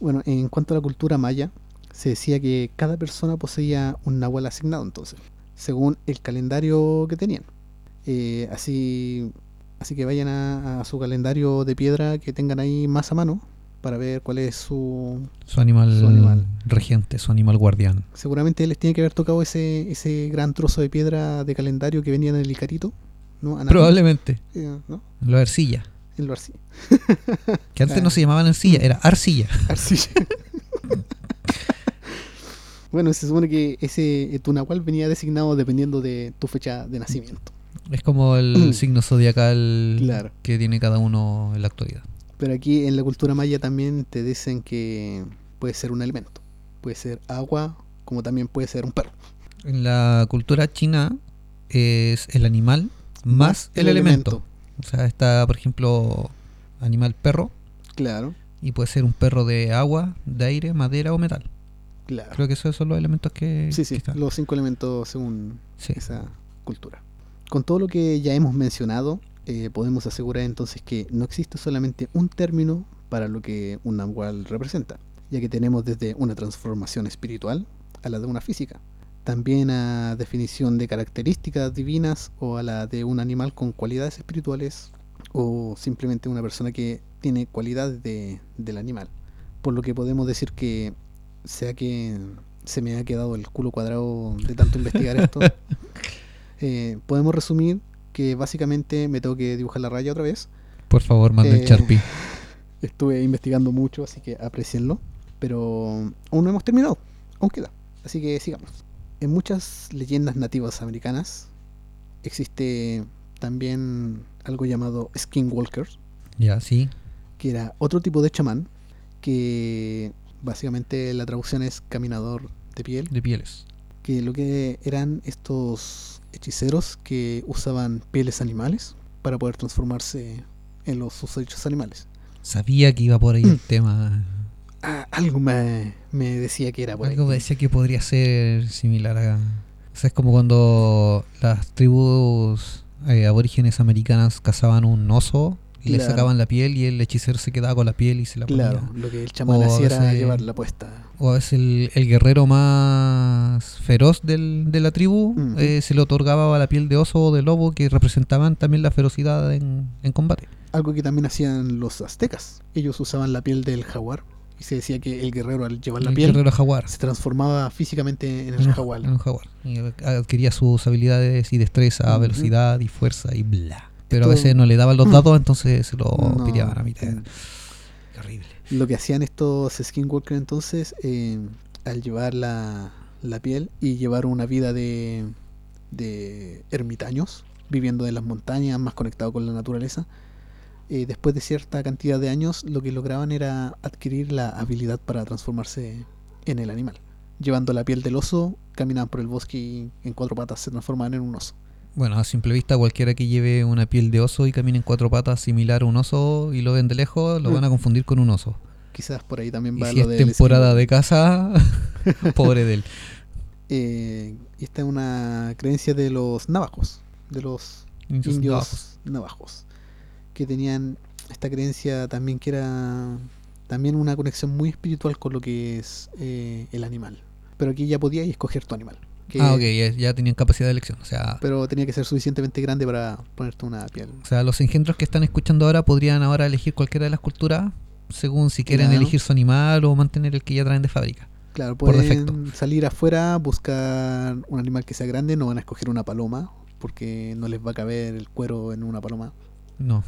Bueno, en cuanto a la cultura maya, se decía que cada persona poseía un nahual asignado entonces, según el calendario que tenían. Eh, así, así que vayan a, a su calendario de piedra que tengan ahí más a mano para ver cuál es su... Su animal, Su animal. regente, su animal guardián. Seguramente les tiene que haber tocado ese, ese gran trozo de piedra de calendario que venía en el Icarito, ¿no? Probablemente. eh, ¿no? La arcilla. En lo arcilla. Que antes Ah. no se llamaban arcilla, era arcilla. Arcilla. bueno, se supone que ese eh, tu nahual venía designado dependiendo de tu fecha de nacimiento. Es como el signo zodiacal Claro. que tiene cada uno en la actualidad. Pero aquí en la cultura maya también te dicen que puede ser un elemento. Puede ser agua, como también puede ser un perro. En la cultura china es el animal más el, elemento. O sea, está, por ejemplo, animal perro Claro, y puede ser un perro de agua, de aire, madera o metal. Claro. Creo que esos son los elementos que, Sí, sí, que están. los cinco elementos según Sí. esa cultura. Con todo lo que ya hemos mencionado, eh, podemos asegurar entonces que no existe solamente un término para lo que un nahual representa, ya que tenemos desde una transformación espiritual a la de una física, también a definición de características divinas o a la de un animal con cualidades espirituales o simplemente una persona que tiene cualidades de- del animal. Por lo que podemos decir que sea que se me ha quedado el culo cuadrado de tanto investigar esto, eh, podemos resumir que básicamente me tengo que dibujar la raya otra vez. Por favor, manda el Eh, Sharpie. Estuve investigando mucho, así que aprecienlo. Pero aún no hemos terminado, aún queda. Así que sigamos. En muchas leyendas nativas americanas existe también algo llamado skinwalker, Ya, sí. que era otro tipo de chamán que básicamente la traducción es caminador de piel, De pieles. que lo que eran estos hechiceros que usaban pieles animales para poder transformarse en los susodichos animales. Sabía que iba por ahí el Mm. tema. Ah, algo me, me decía que era por Algo ahí. me decía que podría ser similar a... O sea, es como cuando las tribus eh, aborígenes americanas cazaban un oso y le Claro. sacaban la piel y el hechicero se quedaba con la piel y se la ponía. Claro, lo que el chamán O hacía era ese- llevarla puesta. O a veces el, el guerrero más feroz del- de la tribu Ujú. eh, se le otorgaba la piel de oso o de lobo que representaban también la ferocidad en, en combate. Algo que también hacían los aztecas. Ellos usaban la piel del jaguar y se decía que el guerrero al llevar la el piel guerrero jaguar. se transformaba físicamente en el jaguar. en un jaguar. Y adquiría sus habilidades y destreza, velocidad y fuerza y bla. Pero a veces no le daban los dados, entonces se lo No, piraban a mitad. Qué horrible. Lo que hacían estos skinwalkers entonces, eh, al llevar la, la piel y llevar una vida de, de ermitaños, viviendo en las montañas, más conectado con la naturaleza, eh, después de cierta cantidad de años, lo que lograban era adquirir la habilidad para transformarse en el animal. Llevando la piel del oso, caminaban por el bosque y en cuatro patas se transformaban en un oso. Bueno, a simple vista, cualquiera que lleve una piel de oso y camine en cuatro patas similar a un oso y lo ven de lejos, lo Mm. van a confundir con un oso. Quizás por ahí también Y va si lo es del temporada de caza, pobre de él. Eh, esta es una creencia de los navajos, de los Indios navajos, que tenían esta creencia también que era también una conexión muy espiritual con lo que es eh, el animal. Pero aquí ya podías escoger tu animal. Que- Ah, ok, ya, ya tenían capacidad de elección. O sea, Pero tenía que ser suficientemente grande para ponerte una piel. o sea, los engendros que están escuchando ahora podrían ahora elegir cualquiera de las culturas según si quieren Claro. elegir su animal o mantener el que ya traen de fábrica. Claro, por pueden defecto. salir afuera, buscar un animal que sea grande, no van a escoger una paloma, porque no les va a caber el cuero en una paloma. No.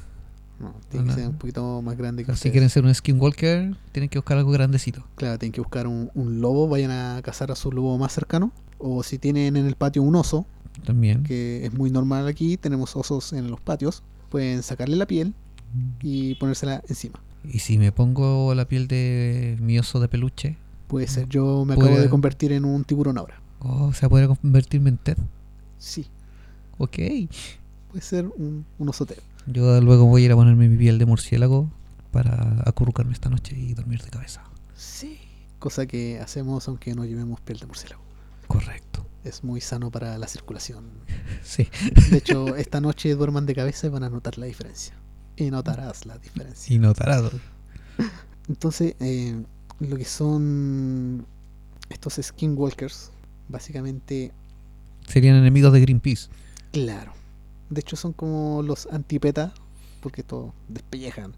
No, tiene que ser un poquito más grande que Si ustedes. quieren ser un skinwalker, tienen que buscar algo grandecito. Claro, tienen que buscar un, un lobo, vayan a cazar a su lobo más cercano. O si tienen en el patio un oso, También. que es muy normal aquí, tenemos osos en los patios, pueden sacarle la piel y ponérsela encima. Y si me pongo la piel de mi oso de peluche, Puede ser, yo me Puede- acabo de convertir en un tiburón ahora. oh, se podría convertirme en Ted. Sí, Ok. puede ser un, un osotero. Yo luego voy a ir a ponerme mi piel de murciélago para acurrucarme esta noche y dormir de cabeza. Sí. Cosa que hacemos aunque no llevemos piel de murciélago. Correcto. Es muy sano para la circulación. Sí. De hecho, esta noche duerman de cabeza y van a notar la diferencia. Y notarás la diferencia. Y no tarado. Entonces, eh, lo que son estos skinwalkers, básicamente, Serían enemigos de Greenpeace. claro. De hecho, son como los antipeta, porque todos despellejan.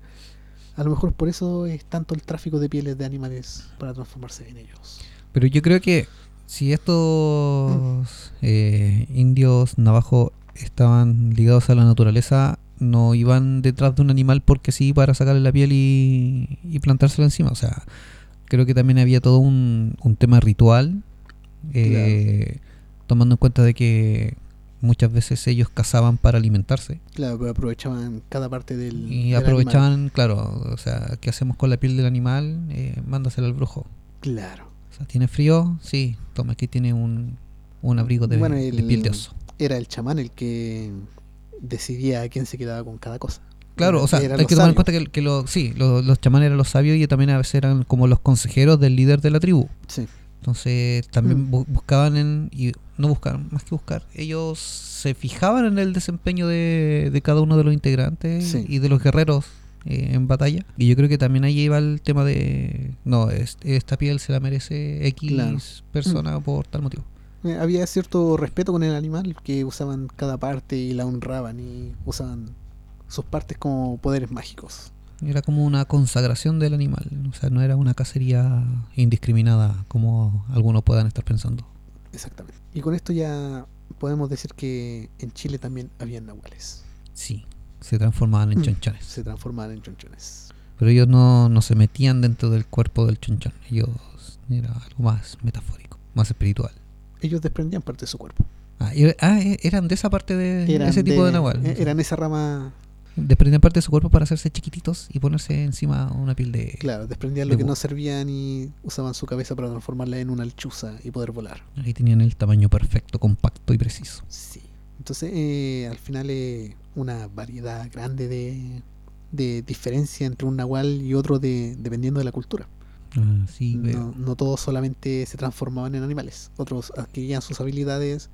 A lo mejor por eso es tanto el tráfico de pieles de animales para transformarse en ellos. Pero yo creo que si estos eh, indios navajo estaban ligados a la naturaleza, no iban detrás de un animal porque sí para sacarle la piel y, y plantársela encima. O sea, creo que también había todo un, un tema ritual, eh, tomando en cuenta de que muchas veces ellos cazaban para alimentarse Claro, pero aprovechaban cada parte del. y del aprovechaban, animal. claro, o sea, ¿qué hacemos con la piel del animal? Eh, mándasela al brujo. Claro. O sea, ¿tiene frío? Sí, toma, aquí tiene un, un abrigo de, Bueno, de piel de oso. Era el chamán el que decidía a quién se quedaba con cada cosa. Claro, o sea, hay los que tomar en cuenta que, que lo- sí, lo- los chamanes eran los sabios y también a veces eran como los consejeros del líder de la tribu. Sí. Entonces también Mm. bu- buscaban en, y no buscaban, más que buscar, ellos se fijaban en el desempeño de, de cada uno de los integrantes Sí. y de los guerreros eh, en batalla. Y yo creo que también ahí iba el tema de, no, es- esta piel se la merece X Claro. Mm. persona por tal motivo. Eh, Había cierto respeto con el animal que usaban cada parte y la honraban y usaban sus partes como poderes mágicos. Era como una consagración del animal, o sea, no era una cacería indiscriminada como algunos puedan estar pensando. Exactamente. Y con esto ya podemos decir que en Chile también había nahuales. Sí, se transformaban en Mm. chonchones. Se transformaban en chonchones. Pero ellos no, no se metían dentro del cuerpo del chonchón. Ellos era algo más metafórico, más espiritual. Ellos desprendían parte de su cuerpo. Ah, era- ah, e- eran de esa parte de Eran ese tipo de, nahual. eh, Eran esa rama, Desprendían parte de su cuerpo para hacerse chiquititos y ponerse encima una piel de... claro, desprendían de lo que no servían y usaban su cabeza para transformarla en una lechuza y poder volar. Ahí tenían el tamaño perfecto, compacto y preciso. Sí. Entonces, eh, al final, eh, una variedad grande de, de diferencia entre un nahual y otro de, dependiendo de la cultura. Ah, sí. No, no todos solamente se transformaban en animales. Otros adquirían sus habilidades,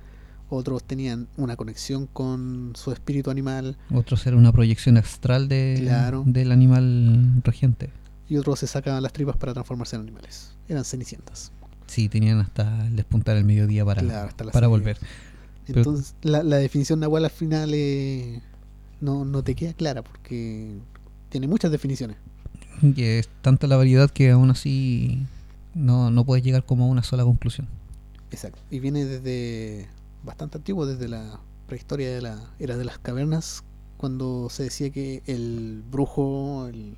otros tenían una conexión con su espíritu animal Otros era una proyección astral de, Claro. del animal regente. y otros se sacaban las tripas para transformarse en animales. Eran cenicientas. Sí, tenían hasta el despuntar el mediodía para, Claro, para volver. Pero- Entonces, la, la definición nahual al final eh, no, no te queda clara porque tiene muchas definiciones. Y es tanta la variedad que aún así no, no puedes llegar como a una sola conclusión. Exacto. Y viene desde bastante antiguo, desde la prehistoria de la era de las cavernas, cuando se decía que el brujo, el,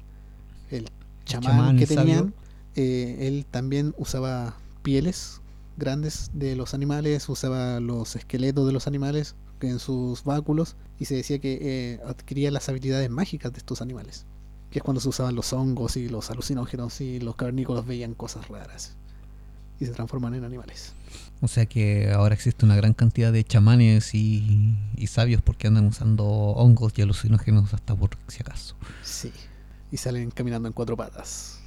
el chamán, chamán, que el tenían, eh, él también usaba pieles grandes de los animales, usaba los esqueletos de los animales en sus báculos y se decía que eh, adquiría las habilidades mágicas de estos animales. Que es cuando se usaban los hongos y los alucinógenos y los cavernícolas veían cosas raras y se transforman en animales. O sea que ahora existe una gran cantidad de chamanes y, y sabios porque andan usando hongos y alucinógenos hasta por si acaso. Sí. Y salen caminando en cuatro patas.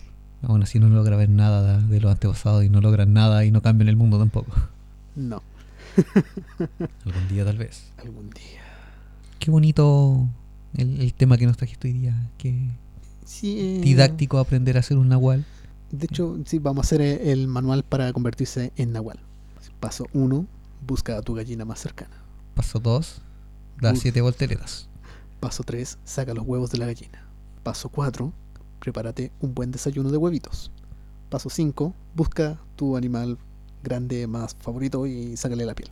Aún así no logra ver nada de, de los antepasados y no logran nada y no cambian el mundo tampoco. No, Algún día tal vez. algún día. Qué bonito el, el tema que nos trajiste hoy día. Qué Sí, eh, didáctico aprender a hacer un nahual. De hecho, sí, vamos a hacer el manual para convertirse en Nahual. Paso 1, busca a tu gallina más cercana. Paso 2, da Uf. 7 volteretas. Paso 3, saca los huevos de la gallina. Paso 4, prepárate un buen desayuno de huevitos. Paso 5. Busca tu animal grande más favorito y sácale la piel.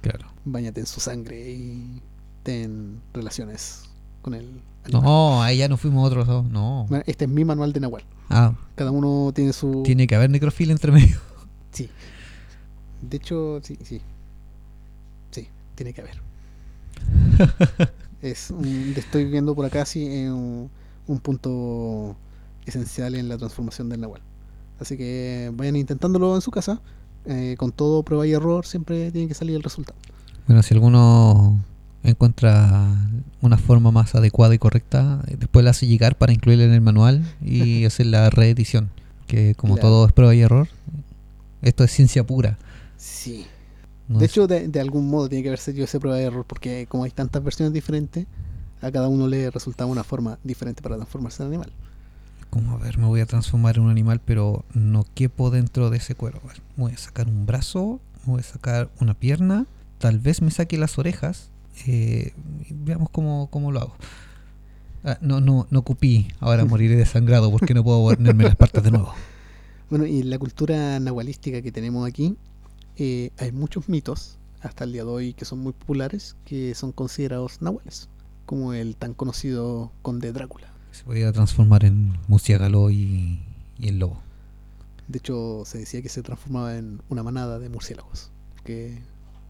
Claro. Báñate en su sangre y ten relaciones con el animal. No, ahí ya nos fuimos otros dos. No. Este es mi manual de Nahual. Ah, Cada uno tiene su... tiene que haber necrofilia entre medio. Sí. De hecho, sí, sí. Sí, tiene que haber. es un- estoy viendo por acá sí un, un punto esencial en la transformación del Nahual. Así que vayan intentándolo en su casa. Eh, con todo prueba y error siempre tiene que salir el resultado. Bueno, si alguno encuentra una forma más adecuada y correcta, eh, después la hace llegar para incluirla en el manual y hacer la reedición. Que como Claro. todo es prueba y error, esto es ciencia pura. Sí. No de es- hecho, de, de algún modo tiene que haber sido ese prueba y error porque como hay tantas versiones diferentes, a cada uno le resultaba una forma diferente para transformarse en animal. Como a ver, me voy a transformar en un animal, pero no quepo dentro de ese cuero. Ver, voy a sacar un brazo, voy a sacar una pierna, tal vez me saque las orejas. eh, veamos cómo, cómo lo hago. Ah, no, no, no cupí. Ahora moriré desangrado porque no puedo ponerme las partes de nuevo. Bueno, y en la cultura nahualística que tenemos aquí, eh, hay muchos mitos, hasta el día de hoy, que son muy populares, que son considerados nahuales, como el tan conocido conde Drácula. Se podía transformar en murciélago y, y en lobo. De hecho, se decía que se transformaba en una manada de murciélagos, porque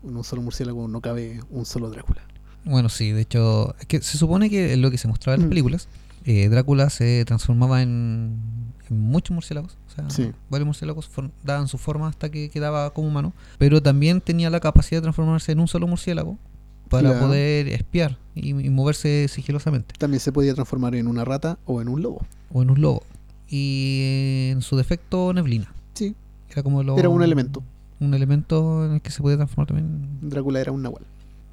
en un solo murciélago no cabe un solo Drácula. Bueno, sí, de hecho, es que se supone que en lo que se mostraba en las Mm. películas, eh, Drácula se transformaba en, en muchos murciélagos. O sea, Sí. varios murciélagos daban su forma hasta que quedaba como humano. Pero también tenía la capacidad de transformarse en un solo murciélago para Claro. poder espiar y, y moverse sigilosamente. También se podía transformar en una rata o en un lobo. O en un lobo. Y en su defecto, neblina. Sí, Era como lo- Era un elemento. Un elemento en el que se podía transformar también. Drácula era un nahual.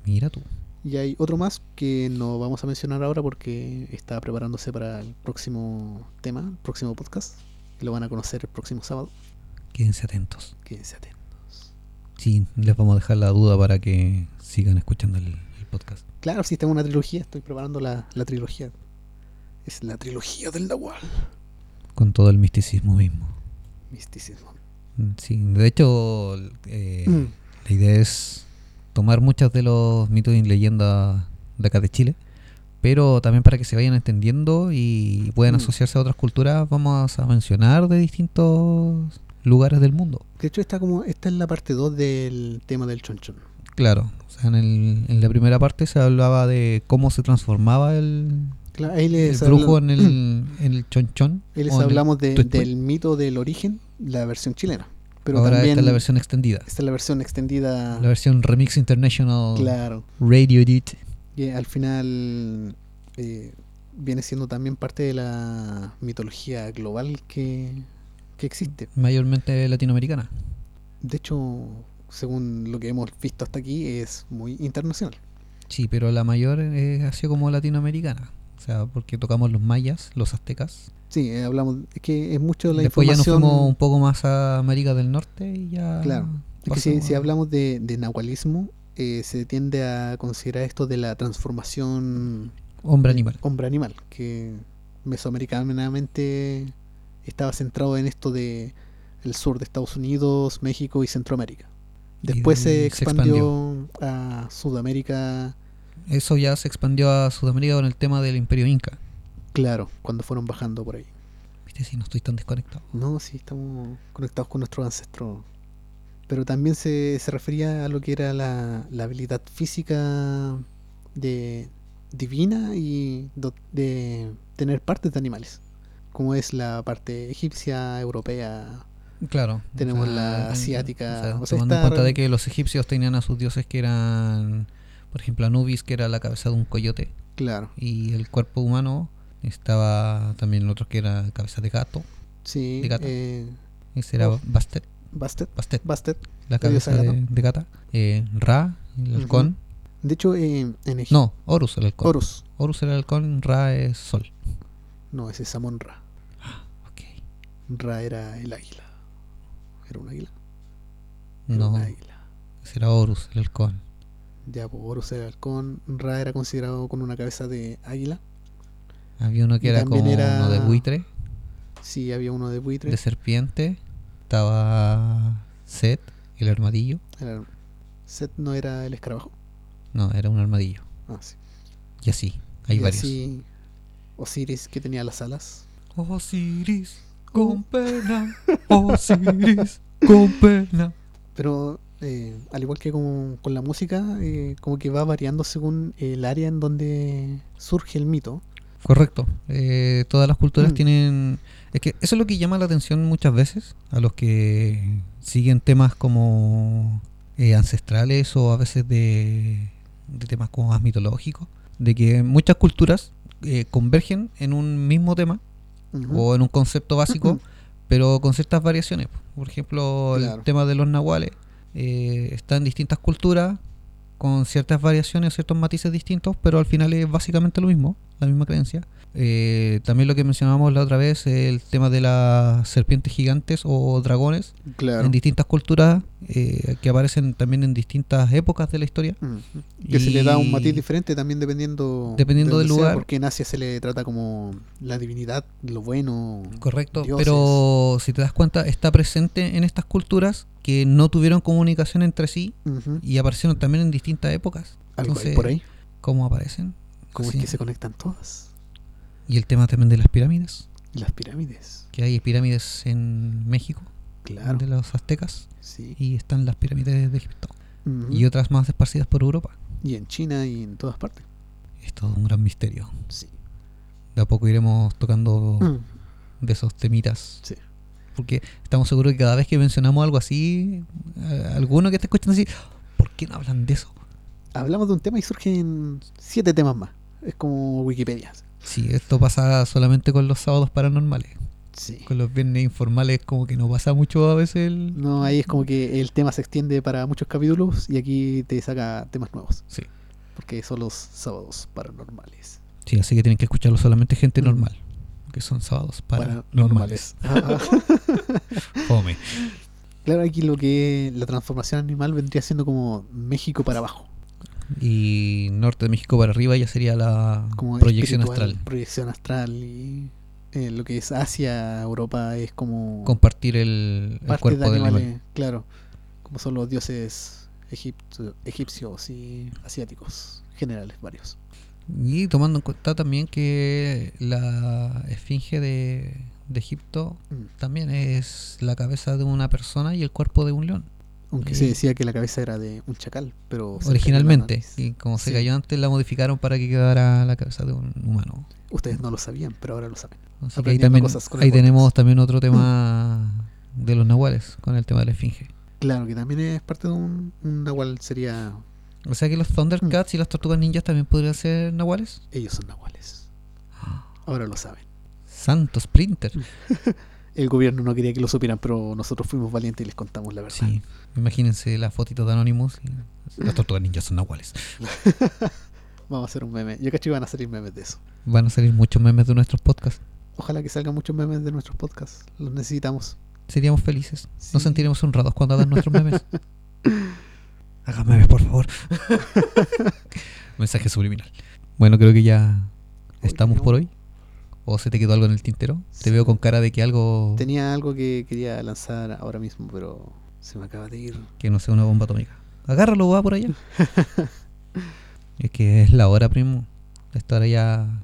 Mira tú. Y hay otro más que no vamos a mencionar ahora porque está preparándose para el próximo tema, el próximo podcast. Lo van a conocer el próximo sábado. Quédense atentos. Quédense atentos. Sí, les vamos a dejar la duda para que sigan escuchando el, el podcast. Claro, si en una trilogía, estoy preparando la, la trilogía. Es la trilogía del Nahual. Con todo el misticismo mismo. Misticismo. Mm, Sí, de hecho, eh, Mm. la idea es tomar muchos de los mitos y leyendas de acá de Chile, pero también para que se vayan entendiendo y puedan Mm. asociarse a otras culturas, vamos a mencionar de distintos lugares del mundo. De hecho, está como, esta es la parte 2 del tema del chonchón. Claro, o sea, en, el- en la primera parte se hablaba de cómo se transformaba el, Claro, ahí el brujo en el, en el chonchón. ahí les hablamos de- del mito del origen, la versión chilena. Pero Ahora también esta es la versión extendida. esta es la versión extendida. La versión Remix International Claro. Radio Edit. Y al final eh, viene siendo también parte de la mitología global que, que existe. Mayormente latinoamericana. De hecho, según lo que hemos visto hasta aquí, es muy internacional. Sí, pero la mayor eh, ha sido como latinoamericana. O sea, porque tocamos los mayas, los aztecas. Sí, eh, hablamos, es que es mucho de la Después ya nos información. fuimos un poco más a América del Norte y ya. Claro. Es que si, si hablamos de, de nahualismo, eh, se tiende a considerar esto de la transformación Hombre animal. hombre-animal, que mesoamericanamente estaba centrado en esto de el sur de Estados Unidos, México y Centroamérica. Después se se expandió, a Sudamérica, Eso ya se expandió a Sudamérica con el tema del Imperio Inca. claro, cuando fueron bajando por ahí. Viste, si no estoy tan desconectado. No, sí, estamos conectados con nuestros ancestros. Pero también se, se refería a lo que era la, la habilidad física de divina y do- de tener partes de animales. Como es la parte egipcia, europea. Claro. Tenemos la en- asiática, O sea, o sea, tomando en cuenta de que los egipcios tenían a sus dioses que eran, por ejemplo, Anubis, que era la cabeza de un coyote. Claro, Y el cuerpo humano estaba también otro que era cabeza de gato. sí. De gata. Eh, Ese era Oh. Bastet. Bastet, Bastet, Bastet. la la cabeza de, gato. de gata. Eh, Ra, el halcón. De hecho, eh, en Egipto. No, Horus el halcón. Horus. Horus era el halcón, Ra es sol. No, ese es Samon Ra. Ok. Ra era el águila. ¿Era un águila? Era No, un águila. ese era Horus el halcón. Ya, pues Horus era halcón. Ra era considerado con una cabeza de águila. Había uno que Y era como era- uno de buitre. Sí, había uno de buitre. de serpiente, estaba Set, el armadillo. Set no era el escarabajo. No, era un armadillo. Ah, sí. Y así, hay Y varios. así, Osiris que tenía las alas. Osiris, con pena. Osiris, con pena. Pero eh, al igual que con, con la música, eh, como que va variando según el área en donde surge el mito. Correcto. Eh, todas las culturas Mm. tienen... Es que eso es lo que llama la atención muchas veces a los que siguen temas como eh, ancestrales o a veces de, de temas como más mitológicos. De que muchas culturas eh, convergen en un mismo tema O en un concepto básico, pero con ciertas variaciones. Por ejemplo, Claro. el tema de los nahuales eh, está en distintas culturas con ciertas variaciones, ciertos matices distintos, pero al final es básicamente lo mismo, la misma creencia. Eh, también lo que mencionábamos la otra vez, el tema de las serpientes gigantes o dragones Claro. en distintas culturas eh, que aparecen también en distintas épocas de la historia. Que se le da un matiz diferente también dependiendo, Dependiendo de del donde sea, lugar. porque en Asia se le trata como la divinidad, lo bueno. Correcto, dioses. pero si te das cuenta, está presente en estas culturas que no tuvieron comunicación entre sí y aparecieron también en distintas épocas. Algo Entonces, por ahí. ¿Cómo aparecen? ¿Cómo Sí. es que se conectan todas? Y el tema también de las pirámides, Las pirámides. que hay pirámides en México, Claro. de los aztecas, Sí. y están las pirámides de Egipto, y otras más esparcidas por Europa. Y en China y en todas partes. Es todo un gran misterio. Sí. De a poco iremos tocando Mm. de esos temitas. Sí. Porque estamos seguros que cada vez que mencionamos algo así, alguno que esté escuchando así, ¿por qué no hablan de eso? Hablamos de un tema y surgen siete temas más. Es como Wikipedia. Sí, esto pasa solamente con los sábados paranormales. Sí. Con los viernes informales como que no pasa mucho a veces el... No, ahí es como que el tema se extiende para muchos capítulos y aquí te saca temas nuevos. Sí. Porque son los sábados paranormales. Sí, así que tienen que escucharlo solamente gente Mm. normal. Que son sábados paranormales. Fome. claro, aquí lo que la transformación animal vendría siendo como México para abajo. Y norte de México para arriba ya sería la Como proyección astral. Proyección astral y eh, lo que es Asia, Europa es como Compartir el, cuerpo de del animales, animal. claro, como son los dioses egipcio- egipcios y asiáticos, generales varios. Y tomando en cuenta también que la esfinge de, de Egipto Mm. también es la cabeza de una persona y el cuerpo de un león. Aunque Y- se decía que la cabeza era de un chacal, pero Originalmente. Y como se Sí. cayó antes, la modificaron para que quedara la cabeza de un humano. Ustedes no lo sabían, pero ahora lo saben. Así que ahí, también, tenemos también otro tema de los nahuales, con el tema de la esfinge. Claro, que también es parte de un, un nahual, sería... O sea que los Thundercats y las tortugas ninjas también podrían ser nahuales. Ellos son nahuales. Ahora lo saben. Santo Splinter. El gobierno no quería que lo supieran, pero nosotros fuimos valientes y les contamos la verdad. Sí. Imagínense la fotito de Anonymous. y las tortugas ninjas son nahuales. Vamos a hacer un meme. Yo cacho que van a salir memes de eso. Van a salir muchos memes de nuestros podcasts. Ojalá que salgan muchos memes de nuestros podcasts. Los necesitamos. Seríamos felices. Sí. Nos sentiremos honrados cuando hagan nuestros memes. Hagan memes, por favor. Mensaje subliminal. Bueno, creo que ya estamos por hoy. ¿O se te quedó algo en el tintero? Te veo con cara de que algo Tenía algo que quería lanzar ahora mismo, pero se me acaba de ir. que no sea una bomba atómica. Agárralo, va por allá. es que es la hora, primo. Esta hora ya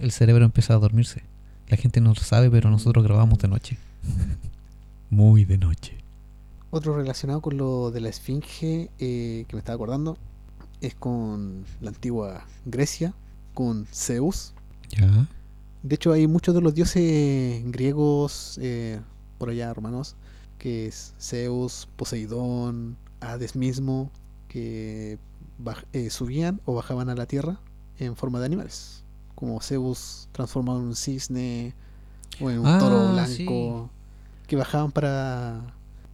el cerebro empieza a dormirse. La gente no lo sabe, pero nosotros grabamos de noche. Muy de noche. Otro relacionado con lo de la esfinge eh, que me estaba acordando es con la antigua Grecia, con Zeus. Ya. De hecho, hay muchos de los dioses griegos, eh, por allá romanos, que es Zeus, Poseidón, Hades mismo, que eh, subían o bajaban a la tierra en forma de animales. Como Zeus transformado en un cisne o en un Ah, toro blanco, que bajaban para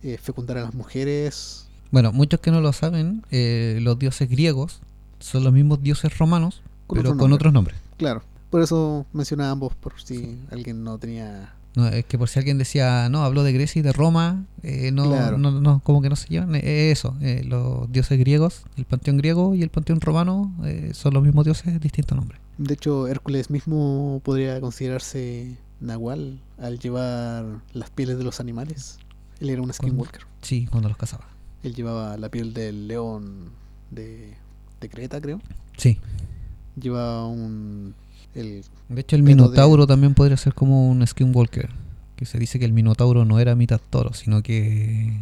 eh, fecundar a las mujeres. Bueno, muchos que no lo saben, eh, los dioses griegos son los mismos dioses romanos, Con pero otro con otros nombres. Claro, por eso mencionaba ambos, por si alguien no tenía No, es que por si alguien decía, no, habló de Grecia y de Roma, eh, no, Claro. no, no, como que no se llevan. eh, eso, eh, los dioses griegos, el panteón griego y el panteón romano eh, son los mismos dioses, distintos nombres. De hecho, Hércules mismo podría considerarse Nahual, al llevar las pieles de los animales, él era un skinwalker. Sí, cuando los cazaba. Él llevaba la piel del león de, de Creta, creo. Sí. Llevaba un... El, De hecho, el de- Minotauro también podría ser como un Skinwalker. Que se dice que el Minotauro no era mitad toro, sino que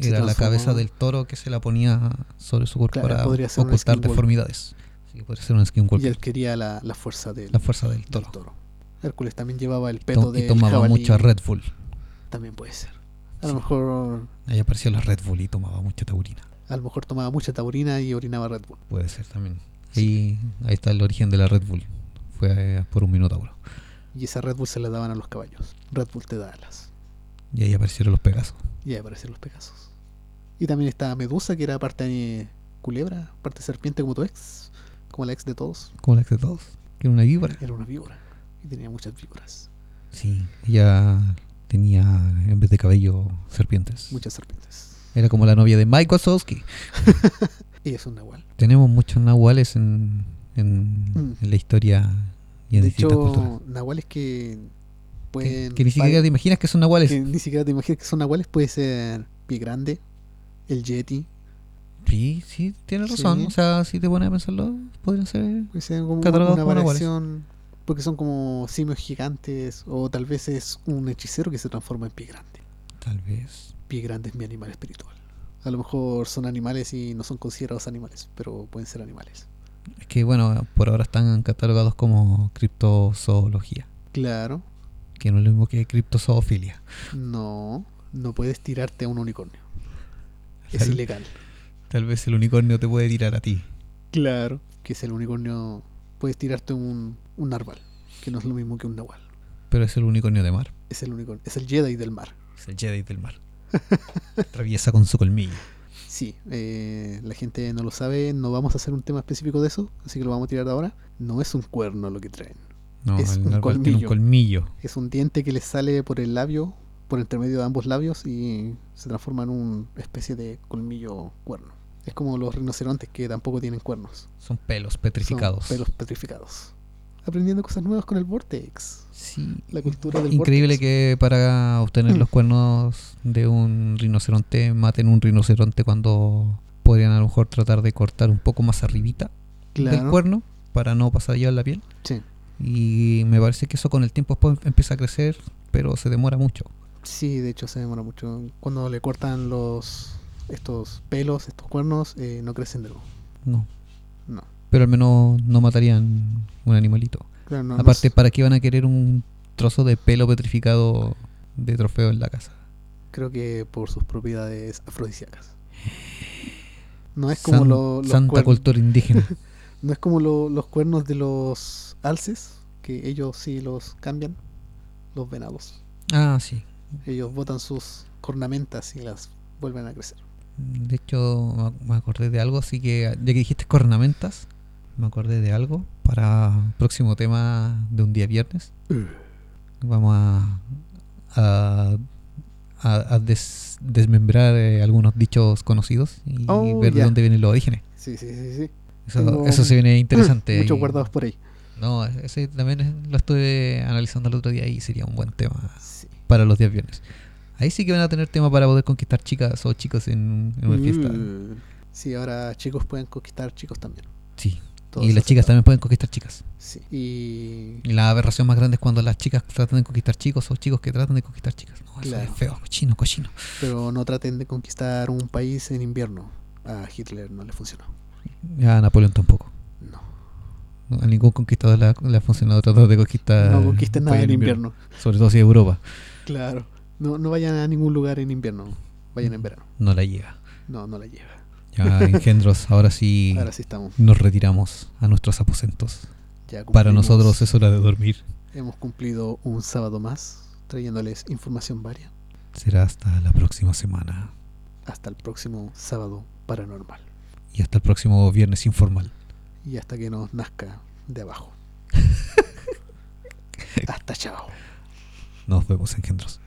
Se era la cabeza del toro que se la ponía sobre su cuerpo Claro, para ocultar deformidades. Así que podría ser un y Skinwalker. él quería la, la fuerza del, La fuerza del del toro. Hércules también llevaba el peto To- de y tomaba mucha Red Bull. También puede ser. A Sí. lo mejor Ahí apareció la Red Bull y tomaba mucha taurina. a lo mejor tomaba mucha taurina y orinaba Red Bull. Puede ser también. Ahí, ahí está el origen de la Red Bull. Fue eh, por un Minotauro. Y esa Red Bull se la daban a los caballos. Red Bull te da alas. Y ahí aparecieron los Pegasos. Y ahí aparecen los Pegasos. Y también está Medusa, que era parte de culebra, parte serpiente como tu ex, como la ex de todos. Como la ex de todos. Que era una víbora. Era una víbora. Y tenía muchas víboras. Sí. Ella tenía, en vez de cabello, serpientes. Muchas serpientes. Era como la novia de Mike Wazowski. Y es un nahual. Tenemos muchos nahuales en, en, Mm. en la historia y en De distintas culturas. hecho, nahuales que pueden... que ni siquiera te imaginas que son nahuales. que ni siquiera te imaginas que son nahuales. Puede ser Pie Grande, el Yeti. Sí, sí, tienes razón. Sí. O sea, si te pones a pensarlo, podrían ser. Puede ser como una variación... Porque son como simios gigantes. O tal vez es un hechicero que se transforma en Pie Grande. Tal vez. Pie Grande es mi animal espiritual. A lo mejor son animales y no son considerados animales, pero pueden ser animales. Es que, bueno, por ahora están catalogados como criptozoología. Claro, Que no es lo mismo que criptozoofilia. no, no puedes tirarte a un unicornio. Es Tal- ilegal. Tal vez el unicornio te puede tirar a ti. Claro. Que es el unicornio. Puedes tirarte un, un narval, que no es lo mismo que un nahual. Pero es el unicornio de mar. Es el unicornio, es el Jedi del mar. Es el Jedi del mar. Atraviesa con su colmillo. Sí, eh, la gente no lo sabe, no vamos a hacer un tema específico de eso, así que lo vamos a tirar de ahora. No es un cuerno lo que traen. No, Es el un tiene un colmillo. colmillo. Es un diente que le sale por el labio, por entre medio de ambos labios y se transforma en una especie de colmillo cuerno. Es como los rinocerontes que tampoco tienen cuernos. Son pelos Son petrificados. pelos petrificados. Aprendiendo cosas nuevas con el Vortex. Sí. La cultura del Increíble vortex. que para obtener Mm. los cuernos de un rinoceronte maten un rinoceronte cuando podrían a lo mejor tratar de cortar un poco más arribita del cuerno para no pasar ya la piel. Sí. Y me parece que eso con el tiempo después empieza a crecer, pero se demora mucho. Sí, de hecho se demora mucho. Cuando le cortan los estos pelos, estos cuernos, eh, no crecen de nuevo. No. No. Pero al menos no matarían un animalito. Claro, no- no Aparte, ¿para qué van a querer un trozo de pelo petrificado de trofeo en la casa? creo que por sus propiedades afrodisíacas. No es como San- lo- los Santa cultura indígena. No es como lo- los cuernos de los alces, que ellos sí los cambian, los venados. ah, sí. Ellos botan sus cornamentas y las vuelven a crecer. De hecho, me acordé de algo, así que ya que dijiste cornamentas, me acordé de algo para próximo tema de un día viernes. Vamos a, a, a- a des- desmembrar eh, algunos dichos conocidos y Oh, ver de dónde vienen los orígenes. Sí, sí, sí, sí. Eso, Tengo eso se viene interesante. Muchos guardados por ahí. No, ese también lo estuve analizando el otro día y sería un buen tema Sí. para los días viernes. Ahí sí que van a tener tema para poder conquistar chicas o chicos en, en una fiesta. Uh, Sí, ahora chicos pueden conquistar chicos también. Sí. Todo y las chicas también pueden conquistar chicas. Sí. Y Y la aberración más grande es cuando las chicas tratan de conquistar chicos o chicos que tratan de conquistar chicas. No, eso Claro. es feo, cochino, cochino. pero no traten de conquistar un país en invierno. A Hitler no le funcionó. A Napoleón tampoco. No. A ningún conquistador le ha, le ha funcionado tratar de conquistar. No conquisten nada en invierno. Sobre todo si es Europa. Claro. No, no vayan a ningún lugar en invierno. Vayan en verano. No la llega. No, no la lleva. Ya, engendros, ahora sí Ahora sí estamos. nos retiramos a nuestros aposentos. Ya Para nosotros es hora de dormir. Hemos cumplido un sábado más, trayéndoles información varia. Será hasta la próxima semana. Hasta el próximo sábado paranormal. Y hasta el próximo viernes informal. Y hasta que nos nazca de abajo. hasta chao. Nos vemos, engendros.